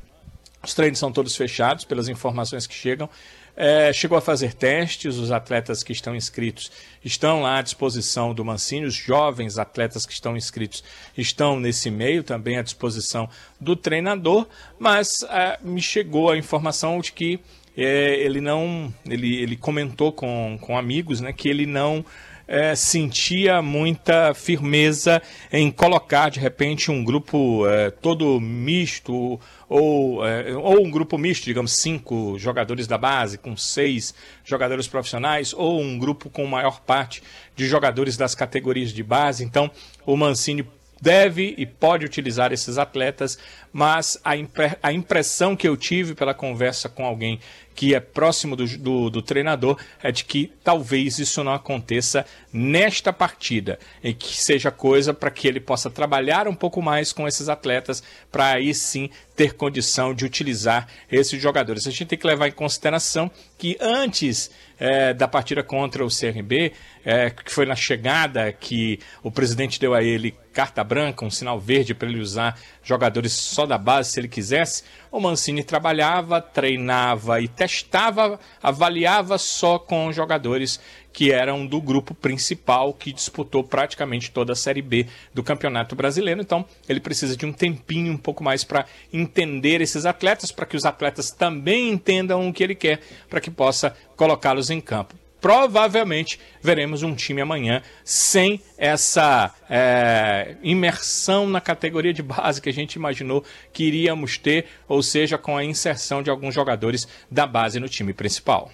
os treinos são todos fechados, pelas informações que chegam. É, chegou a fazer testes, os atletas que estão inscritos estão lá à disposição do Mancini, os jovens atletas que estão inscritos estão nesse meio, também à disposição do treinador, mas é, me chegou a informação de que é, ele não. Ele, ele comentou com, com amigos né, que ele não é, sentia muita firmeza em colocar de repente um grupo é, todo misto ou, é, ou um grupo misto, digamos, cinco jogadores da base com seis jogadores profissionais ou um grupo com maior parte de jogadores das categorias de base. Então, o Mancini deve e pode utilizar esses atletas, mas a, impre a impressão que eu tive pela conversa com alguém que é próximo do, do, do, treinador é de que talvez isso não aconteça nesta partida, em que seja coisa para que ele possa trabalhar um pouco mais com esses atletas, para aí sim ter condição de utilizar esses jogadores. A gente tem que levar em consideração que antes é, da partida contra o CRB, é, que foi na chegada que o presidente deu a ele carta branca, um sinal verde para ele usar jogadores só da base se ele quisesse, o Mancini trabalhava, treinava e testava, avaliava só com jogadores que eram do grupo principal que disputou praticamente toda a Série B do Campeonato Brasileiro. Então, ele precisa de um tempinho um pouco mais para entender esses atletas, para que os atletas também entendam o que ele quer, para que possa colocá-los em campo provavelmente veremos um time amanhã sem essa é, imersão na categoria de base que a gente imaginou que iríamos ter, ou seja, com a inserção de alguns jogadores da base no time principal.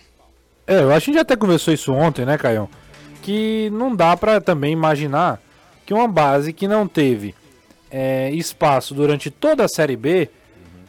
É, eu acho que a gente até conversou isso ontem, né, Caio? Que não dá para também imaginar que uma base que não teve é, espaço durante toda a Série B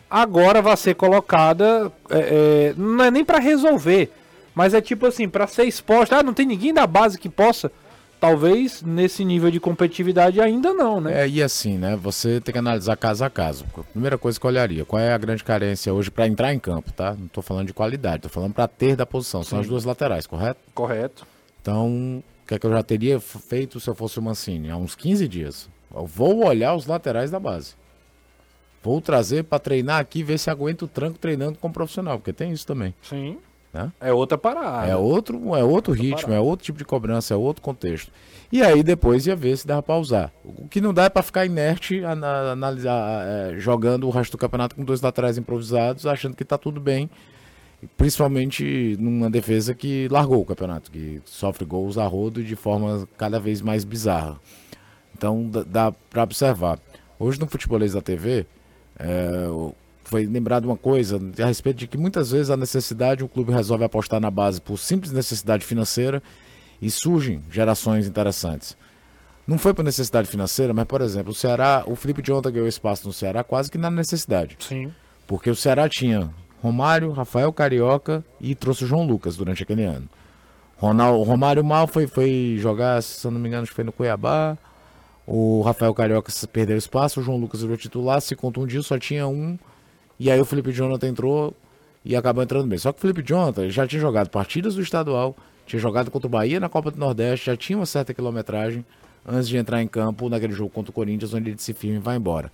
agora vai ser colocada, é, é não é nem para resolver, mas é tipo assim, para ser exposta, ah, não tem ninguém da base que possa. Talvez nesse nível de competitividade ainda não, né? É, e assim, né? Você tem que analisar caso a caso. A primeira coisa que eu olharia, qual é a grande carência hoje para entrar em campo, tá? Não tô falando de qualidade, tô falando para ter da posição. São Sim. as duas laterais, correto? Correto. Então, o que é que eu já teria feito se eu fosse o Mancini? Há uns 15 dias. Eu vou olhar os laterais da base. Vou trazer para treinar aqui, ver se aguento o tranco treinando com profissional, porque tem isso também. Sim. Né? É outra parada. É outro, é outro ritmo, parada. é outro tipo de cobrança, é outro contexto. E aí depois ia ver se dava para usar. O que não dá é para ficar inerte, analisar, é, jogando o resto do campeonato com dois laterais improvisados, achando que está tudo bem. Principalmente numa defesa que largou o campeonato, que sofre gols a rodo de forma cada vez mais bizarra. Então dá para observar. Hoje no Futebolês da TV, é, foi lembrado uma coisa a respeito de que muitas vezes a necessidade, o clube resolve apostar na base por simples necessidade financeira e surgem gerações interessantes. Não foi por necessidade financeira, mas, por exemplo, o Ceará, o Felipe Jonathan ganhou espaço no Ceará quase que na necessidade. Sim. Porque o Ceará tinha Romário, Rafael Carioca e trouxe o João Lucas durante aquele ano. Ronaldo, Romário mal foi, foi jogar, se eu não me engano, foi no Cuiabá. O Rafael Carioca perdeu espaço, o João Lucas virou titular, se contundiu, só tinha um e aí o Felipe Jonathan entrou e acabou entrando bem. Só que o Felipe Jonathan já tinha jogado partidas do estadual, tinha jogado contra o Bahia na Copa do Nordeste, já tinha uma certa quilometragem antes de entrar em campo naquele jogo contra o Corinthians, onde ele se firma e vai embora.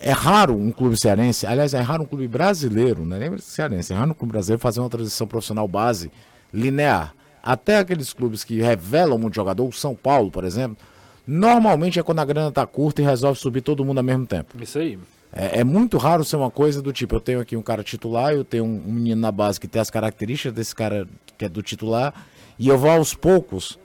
É raro um clube cearense, aliás, é raro um clube brasileiro, não é nem cearense, é raro um clube brasileiro fazer uma transição profissional base linear. Até aqueles clubes que revelam muito jogador, o São Paulo, por exemplo, normalmente é quando a grana está curta e resolve subir todo mundo ao mesmo tempo. Isso aí. É, é, muito raro ser uma coisa do tipo, eu tenho aqui um cara titular, eu tenho um, um menino na base que tem as características desse cara que é do titular, e eu vou aos poucos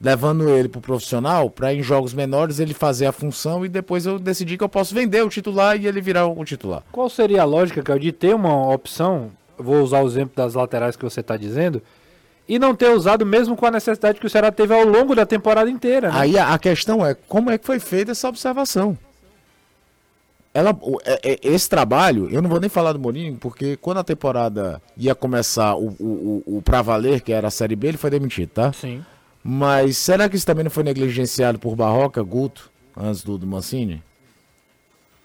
levando ele pro profissional para em jogos menores ele fazer a função e depois eu decidir que eu posso vender o titular e ele virar o titular. Qual seria a lógica, que de ter uma opção, vou usar o exemplo das laterais que você está dizendo, e não ter usado mesmo com a necessidade que o Ceará teve ao longo da temporada inteira. Né? Aí a questão é como é que foi feita essa observação ela, é, é, esse trabalho, eu não vou nem falar do Mourinho, porque quando a temporada ia começar o, o, o, o pra valer, que era a Série B, ele foi demitido, tá? Sim. Mas será que isso também não foi negligenciado por Barroca, Guto, antes do, do Mancini?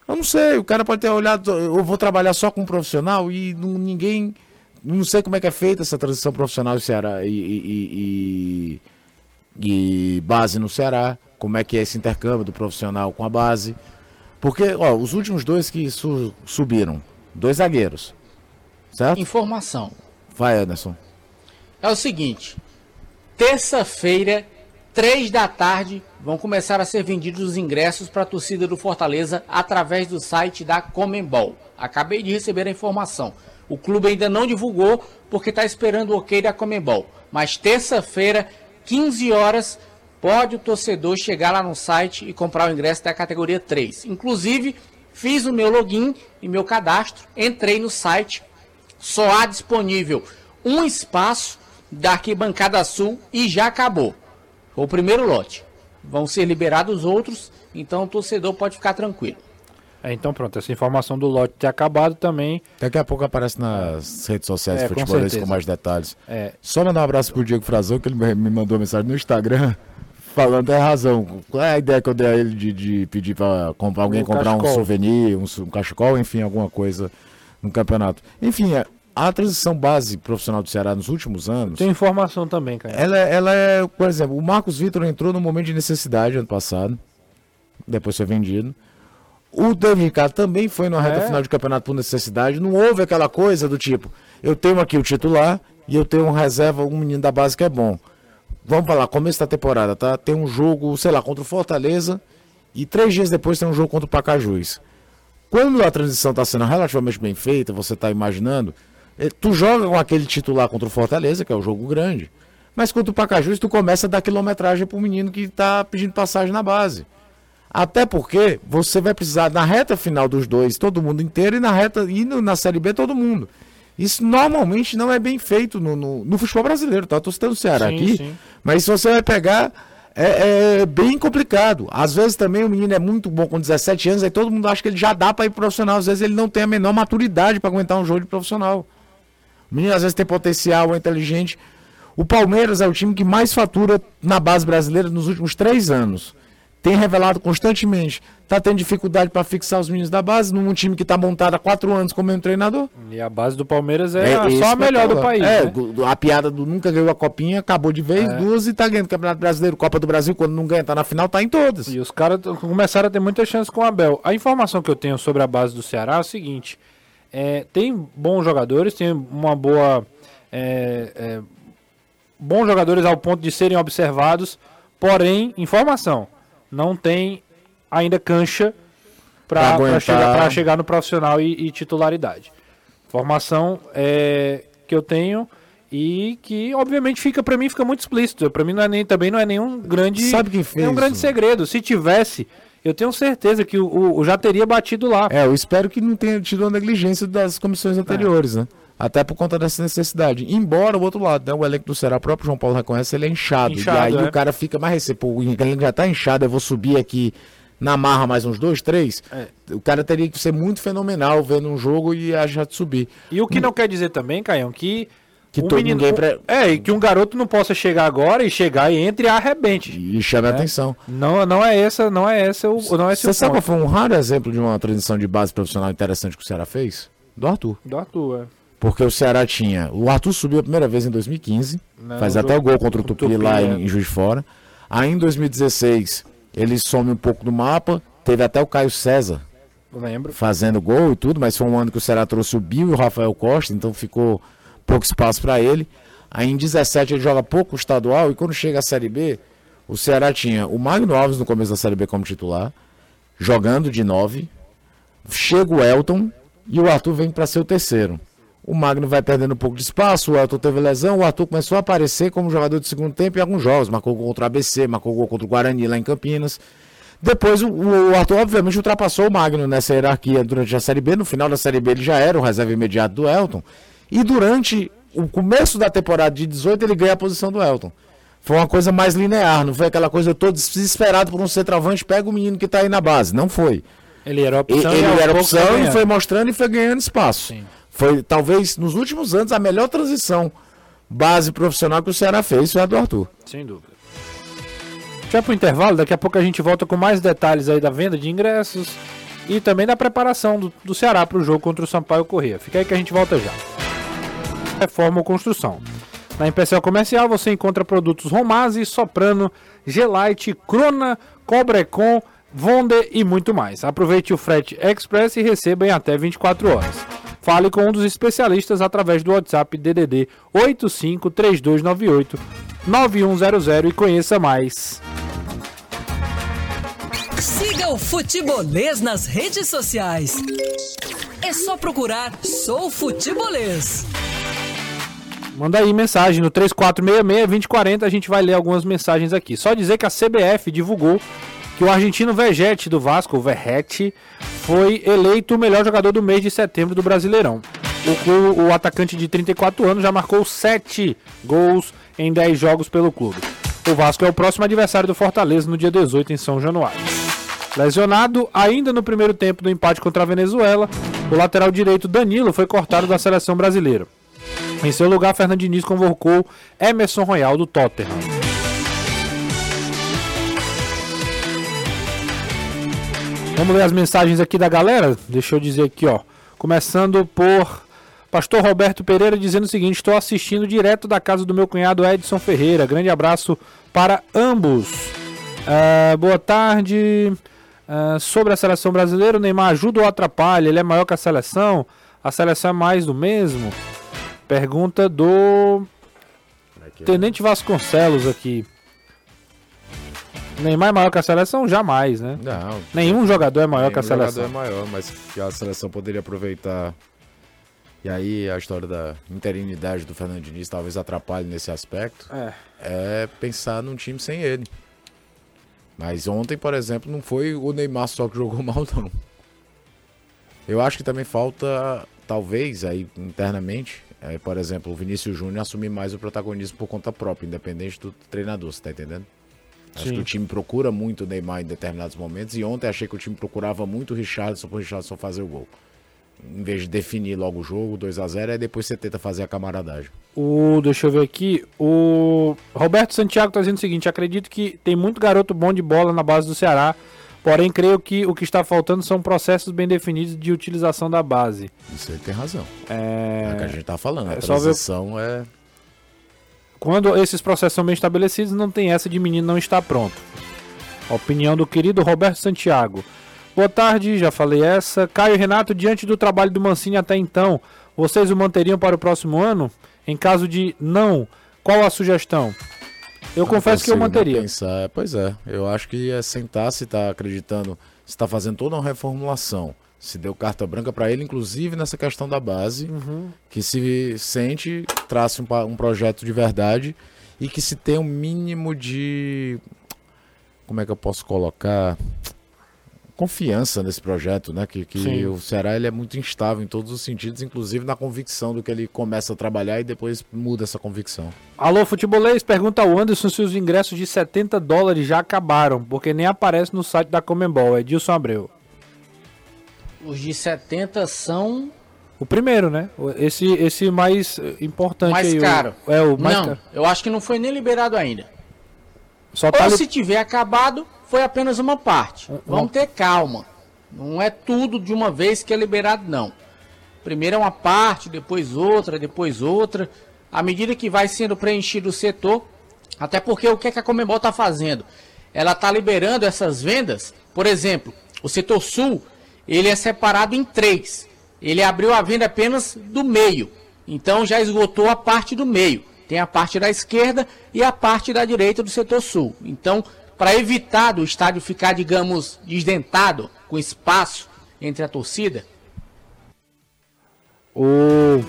Eu não sei, o cara pode ter olhado, eu vou trabalhar só com um profissional e não, ninguém. Não sei como é que é feita essa transição profissional do Ceará e, e, e, e base no Ceará, como é que é esse intercâmbio do profissional com a base. Porque, ó, os últimos dois que su subiram, dois zagueiros. Certo? Informação. Vai, Anderson. É o seguinte: terça-feira, três da tarde, vão começar a ser vendidos os ingressos para a torcida do Fortaleza através do site da Comembol. Acabei de receber a informação. O clube ainda não divulgou porque está esperando o ok da Comembol. Mas terça-feira, 15 horas, pode o torcedor chegar lá no site e comprar o ingresso da categoria 3. Inclusive, fiz o meu login e meu cadastro, entrei no site, só há disponível um espaço da arquibancada sul e já acabou. Foi o primeiro lote. Vão ser liberados outros Então o torcedor pode ficar tranquilo. É, então pronto, essa informação do lote ter acabado também. Daqui a pouco aparece nas redes sociais É, de com mais detalhes. É, Só mandar um abraço pro Diego Frazão, que ele me me mandou uma mensagem no Instagram falando a razão. Qual é a ideia que eu dei a ele de, de pedir pra comprar, alguém Um comprar um cachecol. souvenir, um, um cachecol, enfim, alguma coisa no campeonato. Enfim, a, a transição base profissional do Ceará nos últimos anos. tem informação também, cara. Ela, ela é, por exemplo, o Marcos Vitor entrou num momento de necessidade ano passado, depois foi vendido. O David Ricardo também foi na reta É. final de campeonato por necessidade. Não houve aquela coisa do tipo, eu tenho aqui o titular e eu tenho um reserva, um menino da base que é bom. Vamos falar, começo da temporada, tá? Tem um jogo, sei lá, contra o Fortaleza e três dias depois tem um jogo contra o Pacajus. Quando a transição está sendo relativamente bem feita, você está imaginando, eh, tu joga com aquele titular contra o Fortaleza, que é o jogo grande, mas contra o Pacajus tu começa a dar quilometragem pro menino que está pedindo passagem na base. Até porque você vai precisar na reta final dos dois, todo mundo inteiro, e na reta e na Série B todo mundo. Isso normalmente não é bem feito no, no, no futebol brasileiro, tá? Tô citando o Ceará Sim, aqui, sim. mas se você vai pegar, é, é bem complicado. Às vezes também o menino é muito bom com 17 anos, aí todo mundo acha que ele já dá para ir pro profissional. Às vezes ele não tem a menor maturidade para aguentar um jogo de profissional. O menino às vezes tem potencial, é inteligente. O Palmeiras é o time que mais fatura na base brasileira nos últimos três anos. Tem revelado constantemente. Tá tendo dificuldade para fixar os meninos da base num time que tá montado há quatro anos como um treinador. E a base do Palmeiras é, a- esse só a melhor do país. É, né? a piada do nunca ganhou a copinha, acabou de vez, duas e tá ganhando o Campeonato Brasileiro, Copa do Brasil, quando não ganha, tá na final, tá em todas. E os caras começaram a ter muita chance com o Abel. A informação que eu tenho sobre a base do Ceará é o seguinte: é, tem bons jogadores, tem uma boa. é, é, bons jogadores ao ponto de serem observados, porém, informação, não tem ainda cancha para chegar, chegar no profissional e, e titularidade. Informação é, que eu tenho e que obviamente fica para mim fica muito explícito. Para mim não é nem também não é nenhum grande Sabe quem fez nenhum grande segredo. Se tivesse, eu tenho certeza que o, o- o já teria batido lá. É, eu espero que não tenha tido a negligência das comissões anteriores, né? Até por conta dessa necessidade. Embora o outro lado, né? O elenco do Ceará, o próprio João Paulo reconhece, ele é inchado. Inchado, e aí é. o cara fica mais receio. Pô, o elenco já tá inchado, eu vou subir aqui na marra mais uns dois, três. É. O cara teria que ser muito fenomenal vendo um jogo e achar de subir. E o que não quer dizer também, Caião, que Que o todo ninguém pre- é e que um garoto não possa chegar agora e chegar e entre e arrebente. E chame a atenção. Não, não é essa, não é essa, o, não é esse Você sabe qual ponto. foi um raro exemplo de uma transição de base profissional interessante que o Ceará fez? Do Arthur. do Arthur, é. Porque o Ceará tinha. O Arthur subiu a primeira vez em 2015. Não, faz até o gol contra o Tupi, Tupi, lá é. em, em Juiz de Fora. Aí em 2016 ele some um pouco do mapa. Teve até o Caio César Lembro. fazendo gol e tudo, mas foi um ano que o Ceará trouxe o Bill e o Rafael Costa, então ficou pouco espaço para ele. Aí em 17 ele joga pouco estadual e quando chega a Série B, o Ceará tinha o Magno Alves no começo da Série B como titular, jogando de 9. Chega o Elton e o Arthur vem para ser o terceiro. O Magno vai perdendo um pouco de espaço, o Elton teve lesão, o Arthur começou a aparecer como jogador de segundo tempo em alguns jogos. Marcou gol contra o ABC, marcou gol contra o Guarani lá em Campinas. Depois o, o Arthur, obviamente, ultrapassou o Magno nessa hierarquia durante a Série B. No final da Série B ele já era o reserva imediato do Elton. E durante o começo da temporada de 18 ele ganha a posição do Elton. Foi uma coisa mais linear, não foi aquela coisa eu tô desesperado por um centroavante, pega o menino que tá aí na base. Não foi. Ele era E- opção. ele e aos era opção e foi mostrando e foi ganhando espaço. Sim. Foi talvez nos últimos anos a melhor transição base profissional que o Ceará fez foi a do Arthur. Sem dúvida. Já pro intervalo, daqui a pouco a gente volta com mais detalhes aí da venda de ingressos e também da preparação do, do Ceará para o jogo contra o Sampaio Corrêa. Fica aí que a gente volta já. Reforma ou construção. Na Empecel Comercial você encontra produtos Romase, Soprano, Gelite, Crona, Cobrecon, Vonde e muito mais. Aproveite o frete express e receba em até 24 horas. Fale com um dos especialistas através do WhatsApp DDD 853298 9100 e conheça mais. Siga o Futebolês nas redes sociais. É só procurar Sou Futebolês. Manda aí mensagem no 3466-2040, a gente vai ler algumas mensagens aqui. Só dizer que a CBF divulgou que o argentino Vegete do Vasco, o Verrete, foi eleito o melhor jogador do mês de setembro do Brasileirão. O, o atacante de 34 anos já marcou 7 gols em 10 jogos pelo clube. O Vasco é o próximo adversário do Fortaleza no dia 18 em São Januário. Lesionado ainda no primeiro tempo do empate contra a Venezuela, o lateral direito Danilo foi cortado da seleção brasileira. Em seu lugar, Fernando Diniz convocou Emerson Royal do Tottenham. Vamos ver as mensagens aqui da galera? Deixa eu dizer aqui, ó. Começando por Pastor Roberto Pereira dizendo o seguinte: estou assistindo direto da casa do meu cunhado Edson Ferreira. Grande abraço para ambos. Uh, boa tarde. Uh, sobre a seleção brasileira, o Neymar ajuda ou atrapalha? Ele é maior que a seleção? A seleção é mais do mesmo? Pergunta do Tenente Vasconcelos aqui. Neymar é maior que a seleção? Jamais, né? Não. Nenhum jogador é maior que a seleção. jogador é maior, mas que a seleção poderia aproveitar. E aí a história da interinidade do Fernando Diniz talvez atrapalhe nesse aspecto. É. É pensar num time sem ele. Mas ontem, por exemplo, não foi o Neymar só que jogou mal, não. Eu acho que também falta, talvez, aí internamente, é, por exemplo, o Vinícius Júnior assumir mais o protagonismo por conta própria, independente do treinador, você tá entendendo? Acho Sim. que o time procura muito o Neymar em determinados momentos. E ontem achei que o time procurava muito o Richardson para o Richardson fazer o gol. Em vez de definir logo o jogo, 2 a 0 aí depois você tenta fazer a camaradagem. O, deixa eu ver aqui. O Roberto Santiago está dizendo o seguinte: acredito que tem muito garoto bom de bola na base do Ceará. Porém, creio que o que está faltando são processos bem definidos de utilização da base. Isso aí tem razão. É, o que a gente tá falando. é a ver- transição é. Quando esses processos são bem estabelecidos, não tem essa de menino não estar pronto. Opinião do querido Roberto Santiago. Boa tarde, já falei essa. Caio e Renato, diante do trabalho do Mancini até então, vocês o manteriam para o próximo ano? Em caso de não, qual a sugestão? Eu confesso que eu não manteria. Pensar. Pois é, eu acho que é sentar se tá acreditando, se tá fazendo toda uma reformulação. Se deu carta branca para ele, inclusive nessa questão da base, Uhum. que se sente, trace um, um projeto de verdade e que se tem um mínimo de. Como é que eu posso colocar? Confiança nesse projeto, né? Que, que Sim. o Ceará ele é muito instável em todos os sentidos, inclusive na convicção do que ele começa a trabalhar e depois muda essa convicção. Alô, futebolês, pergunta ao Anderson se os ingressos de 70 dólares já acabaram, porque nem aparece no site da Comembol. É Dilson Abreu. Os de 70 são O primeiro, né? O- Esse, esse mais eh, importante mais aí. o- caro. é o mais Não, caro. eu acho que não foi nem liberado ainda. Só tá Ou li- se tiver acabado, foi apenas uma parte. Vamos ter calma. Não é tudo de uma vez que é liberado, não. Primeiro é uma parte, depois outra, depois outra. À medida que vai sendo preenchido o setor, até porque o que, é que a Comembol está fazendo? Ela está liberando essas vendas, por exemplo, o setor sul, ele é separado em três. Ele abriu a venda apenas do meio. Então já esgotou a parte do meio. Tem a parte da esquerda e a parte da direita do setor sul. Então, para evitar do estádio ficar, digamos, desdentado, com espaço entre a torcida, O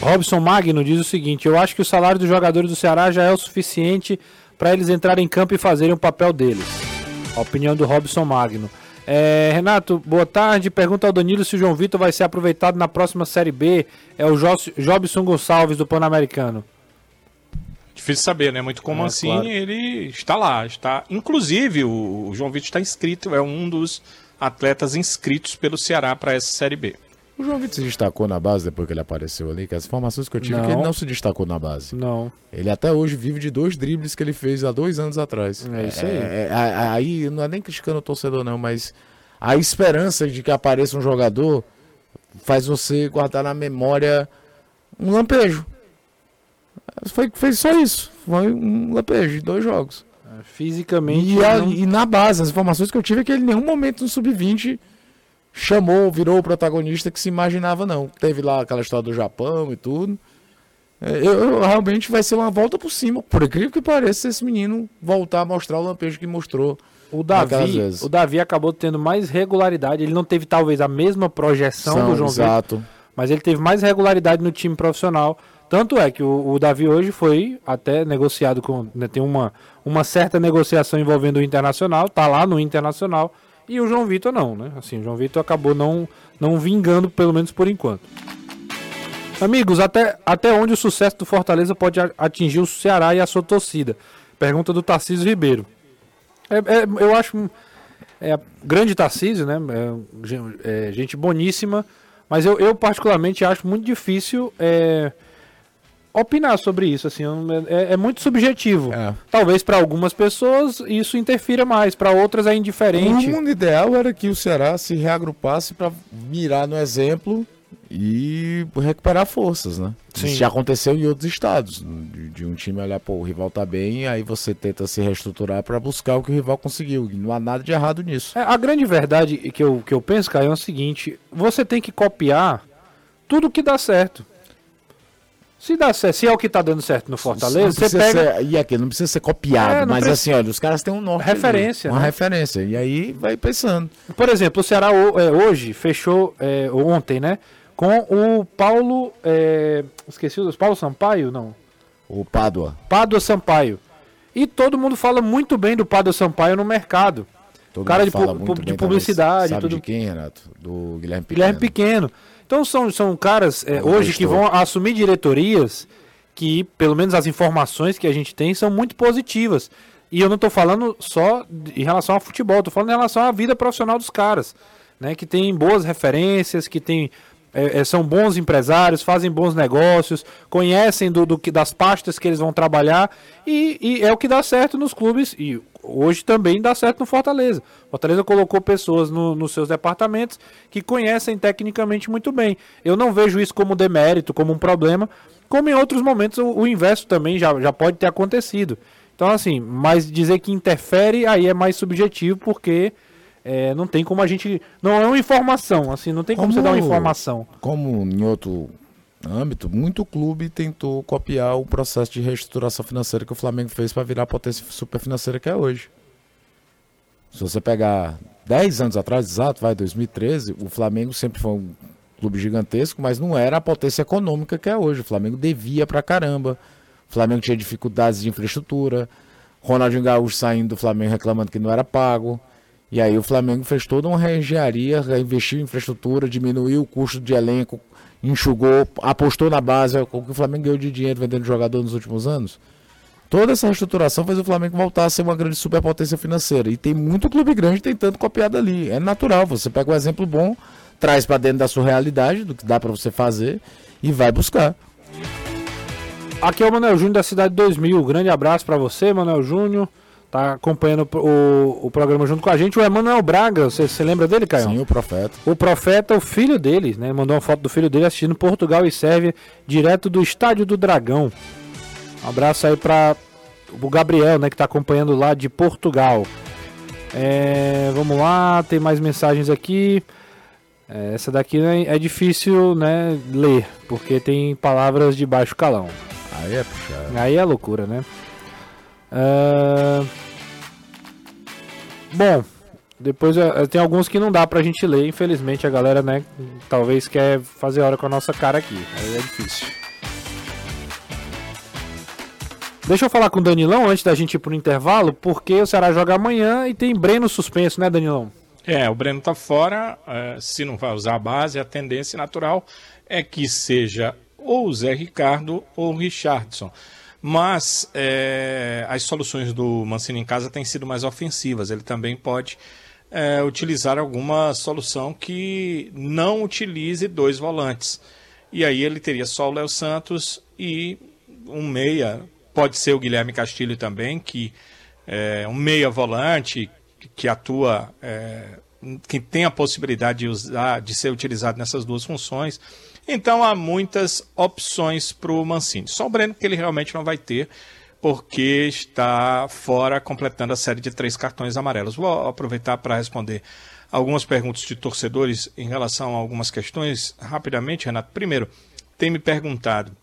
Robson Magno diz o seguinte: Eu acho que o salário dos jogadores do Ceará já é o suficiente para eles entrarem em campo e fazerem o papel deles. A opinião do Robson Magno. É, Renato, boa tarde. Pergunta ao Danilo se o João Vitor vai ser aproveitado na próxima Série B. É o Jobson Gonçalves do Pan-Americano. Difícil saber, né? Muito como É, assim, claro. ele está lá, está. Inclusive, o, o João Vitor está inscrito, é um dos atletas inscritos pelo Ceará para essa Série B. O João Vitor se destacou na base depois que ele apareceu ali, que as informações que eu tive é que Não. ele não se destacou na base. Não. Ele até hoje vive de dois dribles que ele fez há dois anos atrás. É isso aí. É, é, aí não é nem criticando o torcedor, não, mas a esperança de que apareça um jogador faz você guardar na memória um lampejo. Foi, fez só isso. Foi um lampejo de dois jogos. Fisicamente. E, a- não- e na base, as informações que eu tive é que ele em nenhum momento no sub-20 chamou, virou o protagonista que se imaginava, não. Teve lá aquela história do Japão e tudo. É, Eu, eu- realmente vai ser uma volta por cima. Por incrível que pareça, esse menino voltar a mostrar o lampejo que mostrou. O Davi, o Davi acabou tendo mais regularidade. Ele não teve talvez a mesma projeção São, do João Vitor, exato. mas ele teve mais regularidade no time profissional. Tanto é que o, o Davi hoje foi até negociado com. né, tem uma, uma certa negociação envolvendo o Internacional, tá lá no Internacional. E o João Vitor não, né? Assim, o João Vitor acabou não, não vingando, pelo menos por enquanto. Amigos, até, até onde o sucesso do Fortaleza pode atingir o Ceará e a sua torcida? Pergunta do Tarcísio Ribeiro. É- é- eu acho. é grande Tarcísio, né? É, é, gente boníssima, mas eu, eu particularmente acho muito difícil é, opinar sobre isso, assim, é, é muito subjetivo. É. Talvez para algumas pessoas isso interfira mais, para outras é indiferente. O mundo ideal era que o Ceará se reagrupasse para mirar no exemplo e recuperar forças, né? Sim. Isso já aconteceu em outros estados, de, de um time olhar, pô, o rival tá bem, aí você tenta se reestruturar para buscar o que o rival conseguiu. Não há nada de errado nisso. É, a grande verdade que eu, que eu penso, Caio, é o seguinte: você tem que copiar tudo que dá certo. Se dá certo, se é o que tá dando certo no Fortaleza, você pega. Ser, e aqui, não precisa ser copiado, é, mas precisa... assim, olha, os caras têm um norte. Referência. Ali, uma né? referência. E aí vai pensando. Por exemplo, o Ceará é, hoje fechou, é, ontem, né? Com o Paulo. É, esqueci o Paulo Sampaio? Não. O Pádua. Pádua Sampaio. E todo mundo fala muito bem do Pádua Sampaio no mercado. Todo cara de, pu de publicidade. Sabe tudo. de quem, Renato? Do Guilherme Pequeno. Guilherme Pequeno. Então são, são caras é, hoje que vão assumir diretorias que, pelo menos as informações que a gente tem, são muito positivas. E eu não estou falando só em relação ao futebol, estou falando em relação à vida profissional dos caras. Né, que tem boas referências, que tem é, é, são bons empresários, fazem bons negócios, conhecem do, do, das pastas que eles vão trabalhar e, e, é o que dá certo nos clubes e hoje também dá certo no Fortaleza. Fortaleza colocou pessoas no, nos seus departamentos que conhecem tecnicamente muito bem. Eu não vejo isso como demérito, como um problema, como em outros momentos o, o inverso também já, já pode ter acontecido. Então, assim, mas dizer que interfere aí é mais subjetivo, porque é, não tem como a gente. Não é uma informação, assim, não tem como, como você dar uma informação. Como em outro âmbito, muito clube tentou copiar o processo de reestruturação financeira que o Flamengo fez para virar a potência superfinanceira que é hoje. Se você pegar 10 anos atrás, exato, vai 2013, o Flamengo sempre foi um clube gigantesco, mas não era a potência econômica que é hoje. O Flamengo devia pra caramba. O Flamengo tinha dificuldades de infraestrutura. Ronaldinho Gaúcho saindo do Flamengo reclamando que não era pago. E aí o Flamengo fez toda uma reengenharia, investiu em infraestrutura, diminuiu o custo de elenco, enxugou, apostou na base, o que o Flamengo ganhou de dinheiro vendendo jogador nos últimos anos. Toda essa reestruturação fez o Flamengo voltar a ser uma grande superpotência financeira. E tem muito clube grande tentando copiar dali. É natural, você pega um exemplo bom, traz para dentro da sua realidade, do que dá para você fazer, e vai buscar. Aqui é o Manuel Júnior da Cidade 2000. Um grande abraço para você, Manuel Júnior tá acompanhando o, o programa junto com a gente. O Emanuel Braga, você, você lembra dele, Caio? Sim, o Profeta. O Profeta, o filho dele, né? Mandou uma foto do filho dele assistindo Portugal e Sérvia, direto do Estádio do Dragão. Um abraço aí para o Gabriel, né, que tá acompanhando lá de Portugal. É, vamos lá, tem mais mensagens aqui. É, essa daqui né, é difícil, né, ler, porque tem palavras de baixo calão. Aí é puxado. Aí é loucura, né? Uh... Bom, depois uh, tem alguns que não dá pra gente ler, infelizmente a galera, né, talvez quer fazer hora com a nossa cara aqui. Aí é difícil. Deixa eu falar com o Danilão antes da gente ir pro intervalo, porque o Ceará joga amanhã e tem Breno suspenso, né, Danilão? É, o Breno tá fora, uh, se não vai usar a base, a tendência natural é que seja ou o Zé Ricardo ou o Richardson mas é, as soluções do Mancini em casa têm sido mais ofensivas. Ele também pode é, utilizar alguma solução que não utilize dois volantes. E aí ele teria só o Léo Santos e um meia, pode ser o Guilherme Castilho também, que é um meia volante que atua, é, que tem a possibilidade de usar, de ser utilizado nessas duas funções. Então há muitas opções para o Mancini. Só o Breno que ele realmente não vai ter, porque está fora completando a série de três cartões amarelos. Vou aproveitar para responder algumas perguntas de torcedores em relação a algumas questões rapidamente, Renato. Primeiro, tem me perguntado: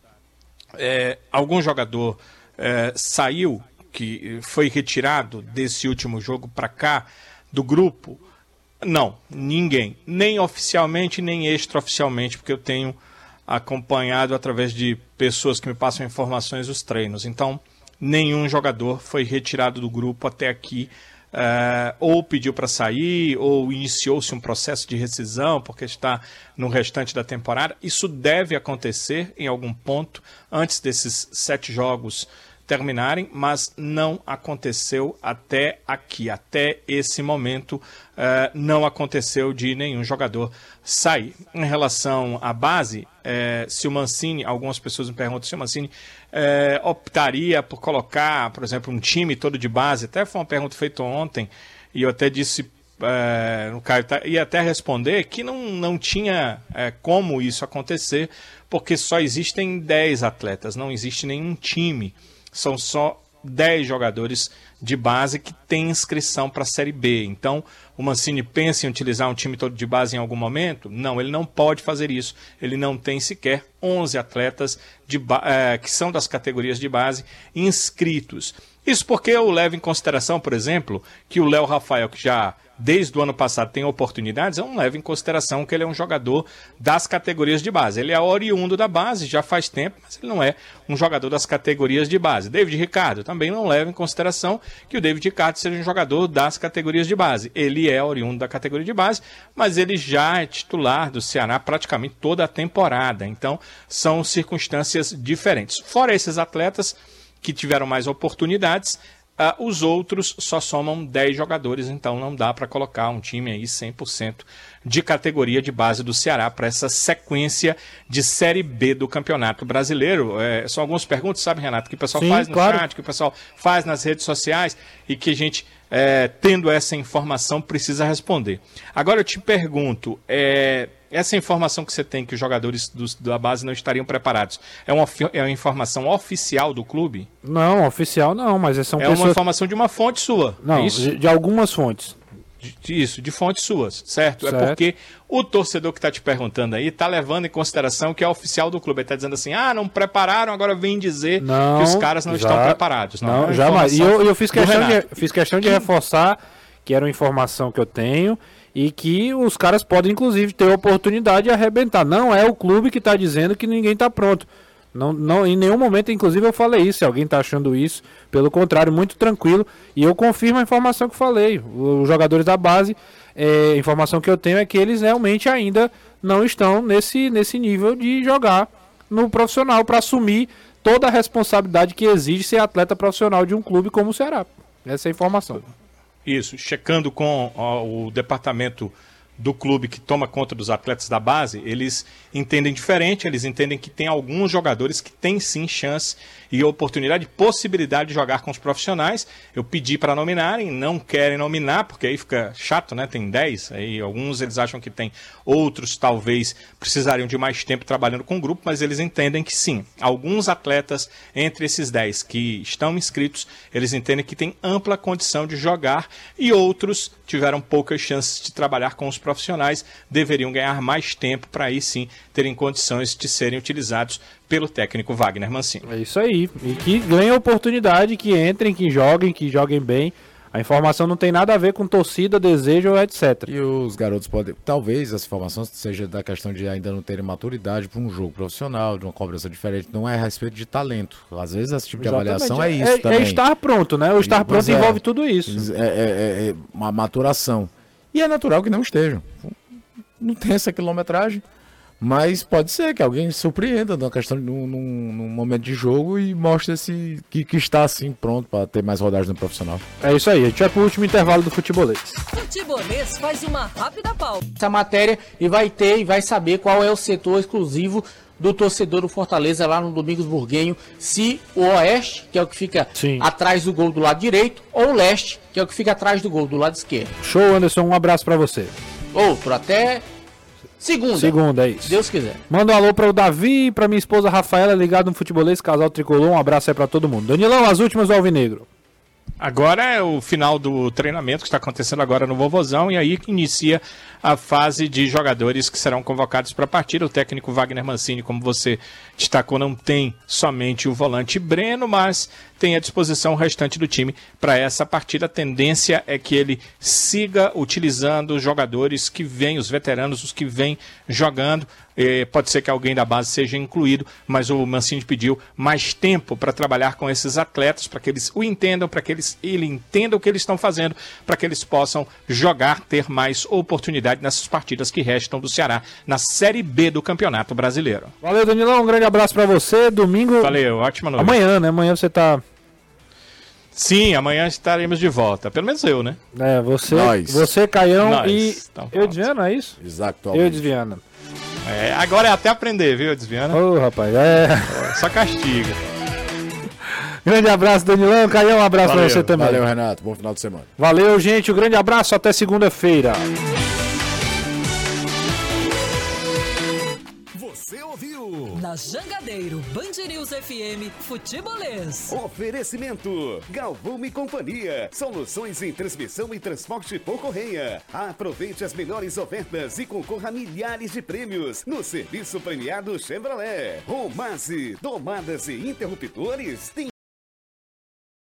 é, algum jogador é, saiu, que foi retirado desse último jogo para cá do grupo? Não, ninguém. Nem oficialmente, nem extraoficialmente, porque eu tenho acompanhado através de pessoas que me passam informações dos treinos. Então, nenhum jogador foi retirado do grupo até aqui, uh, ou pediu para sair, ou iniciou-se um processo de rescisão porque está no restante da temporada. Isso deve acontecer em algum ponto antes desses sete jogos terminarem, mas não aconteceu até aqui, até esse momento, eh, não aconteceu de nenhum jogador sair. Em relação à base, eh, se o Mancini, algumas pessoas me perguntam se o Mancini eh, optaria por colocar, por exemplo, um time todo de base, até foi uma pergunta feita ontem, e eu até disse é, o Caio tá, ia até responder que não, não tinha é, como isso acontecer, porque só existem 10 atletas, não existe nenhum time. São só 10 jogadores de base que têm inscrição para a Série B. Então, o Mancini pensa em utilizar um time todo de base em algum momento? Não, ele não pode fazer isso. Ele não tem sequer 11 atletas é, que são das categorias de base inscritos. Isso porque eu levo em consideração, por exemplo, que o Léo Rafael, que já desde o ano passado tem oportunidades, eu não levo em consideração que ele é um jogador das categorias de base. Ele é oriundo da base, já faz tempo, mas ele não é um jogador das categorias de base. David Ricardo também não leva em consideração que o David Ricardo seja um jogador das categorias de base. Ele é oriundo da categoria de base, mas ele já é titular do Ceará praticamente toda a temporada. Então, são circunstâncias diferentes. Fora esses atletas que tiveram mais oportunidades, Uh, os outros só somam 10 jogadores, então não dá para colocar um time aí 100% de categoria de base do Ceará para essa sequência de Série B do Campeonato Brasileiro. É, são algumas perguntas, sabe, Renato, que o pessoal Sim, faz no claro. chat, que o pessoal faz nas redes sociais e que a gente, é, tendo essa informação, precisa responder. Agora eu te pergunto, é, essa informação que você tem que os jogadores do, da base não estariam preparados é uma, é uma informação oficial do clube? Não, oficial não, mas são é pessoas... uma informação de uma fonte sua. Não, é de, algumas fontes. De, isso, de fontes suas, certo? É certo? É porque o torcedor que está te perguntando aí está levando em consideração que é oficial do clube. Ele está dizendo assim: ah, não prepararam, agora vem dizer não, que os caras não já, estão preparados. Não, não é jamais. E eu, eu fiz, questão de, fiz questão de reforçar que era uma informação que eu tenho e que os caras podem, inclusive, ter oportunidade de arrebentar. Não é o clube que está dizendo que ninguém está pronto. Não, não, em nenhum momento, inclusive, eu falei isso. Se alguém está achando isso, pelo contrário, muito tranquilo. E eu confirmo a informação que falei. Os jogadores da base, é, a informação que eu tenho é que eles realmente ainda não estão nesse, nesse nível de jogar no profissional para assumir toda a responsabilidade que exige ser atleta profissional de um clube como o Ceará. Essa é a informação. Isso, checando com ó, o departamento do clube que toma conta dos atletas da base, eles entendem diferente, eles entendem que tem alguns jogadores que têm sim chance e oportunidade, possibilidade de jogar com os profissionais. Eu pedi para nominarem, não querem nominar, porque aí fica chato, né? Tem 10, aí alguns eles acham que tem, outros talvez precisariam de mais tempo trabalhando com o grupo, mas eles entendem que sim. Alguns atletas entre esses 10 que estão inscritos, eles entendem que tem ampla condição de jogar e outros tiveram poucas chances de trabalhar com os profissionais, deveriam ganhar mais tempo para aí sim terem condições de serem utilizados pelo técnico Wagner Mancini. É isso aí. E que ganhem oportunidade, que entrem, que joguem, que joguem bem. A informação não tem nada a ver com torcida, desejo, etc. E os garotos podem. Talvez essa informação seja da questão de ainda não terem maturidade para um jogo profissional, de uma cobrança diferente. Não é a respeito de talento. Às vezes esse tipo Exatamente. de avaliação é, é isso. É, também. é estar pronto, né? O estar pronto é, envolve tudo isso. É, é, é, é uma maturação. E é natural que não estejam. Não tem essa quilometragem. Mas pode ser que alguém surpreenda numa questão num, num, num momento de jogo e mostre esse que, que está assim pronto para ter mais rodagens no profissional. É isso aí, a gente vai pro último intervalo do futebolês. Futebolês faz uma rápida pausa. Essa matéria e vai ter e vai saber qual é o setor exclusivo do torcedor do Fortaleza lá no Domingos Burguenho, se o Oeste, que é o que fica Sim. atrás do gol do lado direito, ou o Leste, que é o que fica atrás do gol do lado esquerdo. Show, Anderson, um abraço para você. Outro, até Segunda. Segunda, é isso. Deus quiser. Manda um alô para o Davi e para minha esposa Rafaela, ligado no futebolês, casal tricolor. Um abraço aí para todo mundo. Danilão, as últimas do Alvinegro. Agora é o final do treinamento que está acontecendo agora no Vovozão e aí que inicia a fase de jogadores que serão convocados para a partida. O técnico Wagner Mancini, como você destacou, não tem somente o volante Breno, mas tem à disposição o restante do time para essa partida. A tendência é que ele siga utilizando os jogadores que vêm, os veteranos, os que vêm jogando. Eh, pode ser que alguém da base seja incluído, mas o Mancini pediu mais tempo para trabalhar com esses atletas, para que eles o entendam, para que eles ele entenda o que eles estão fazendo, para que eles possam jogar, ter mais oportunidade nessas partidas que restam do Ceará na Série B do Campeonato Brasileiro. Valeu, Danilão. Um grande abraço pra você. Domingo. Valeu, ótima noite. Amanhã, né? Amanhã você tá. Sim, amanhã estaremos de volta. Pelo menos eu, né? É, você, Nós. você Caião Nós. e. Então, eu pronto. desviando, é isso? Exato. Eu desviando. É, agora é até aprender, viu, Desviana? Ô, rapaz, é. Só castiga. Grande abraço, Danilão. Caião, um abraço Valeu, pra você também. Valeu, Renato. Bom final de semana. Valeu, gente. Um grande abraço. Até segunda-feira. Jangadeiro, Band News FM, Futebolês. Oferecimento: Galvão e Companhia. Soluções em transmissão e transporte por correia. Aproveite as melhores ofertas e concorra a milhares de prêmios no serviço premiado Chevrolet. Romase, tomadas e interruptores tem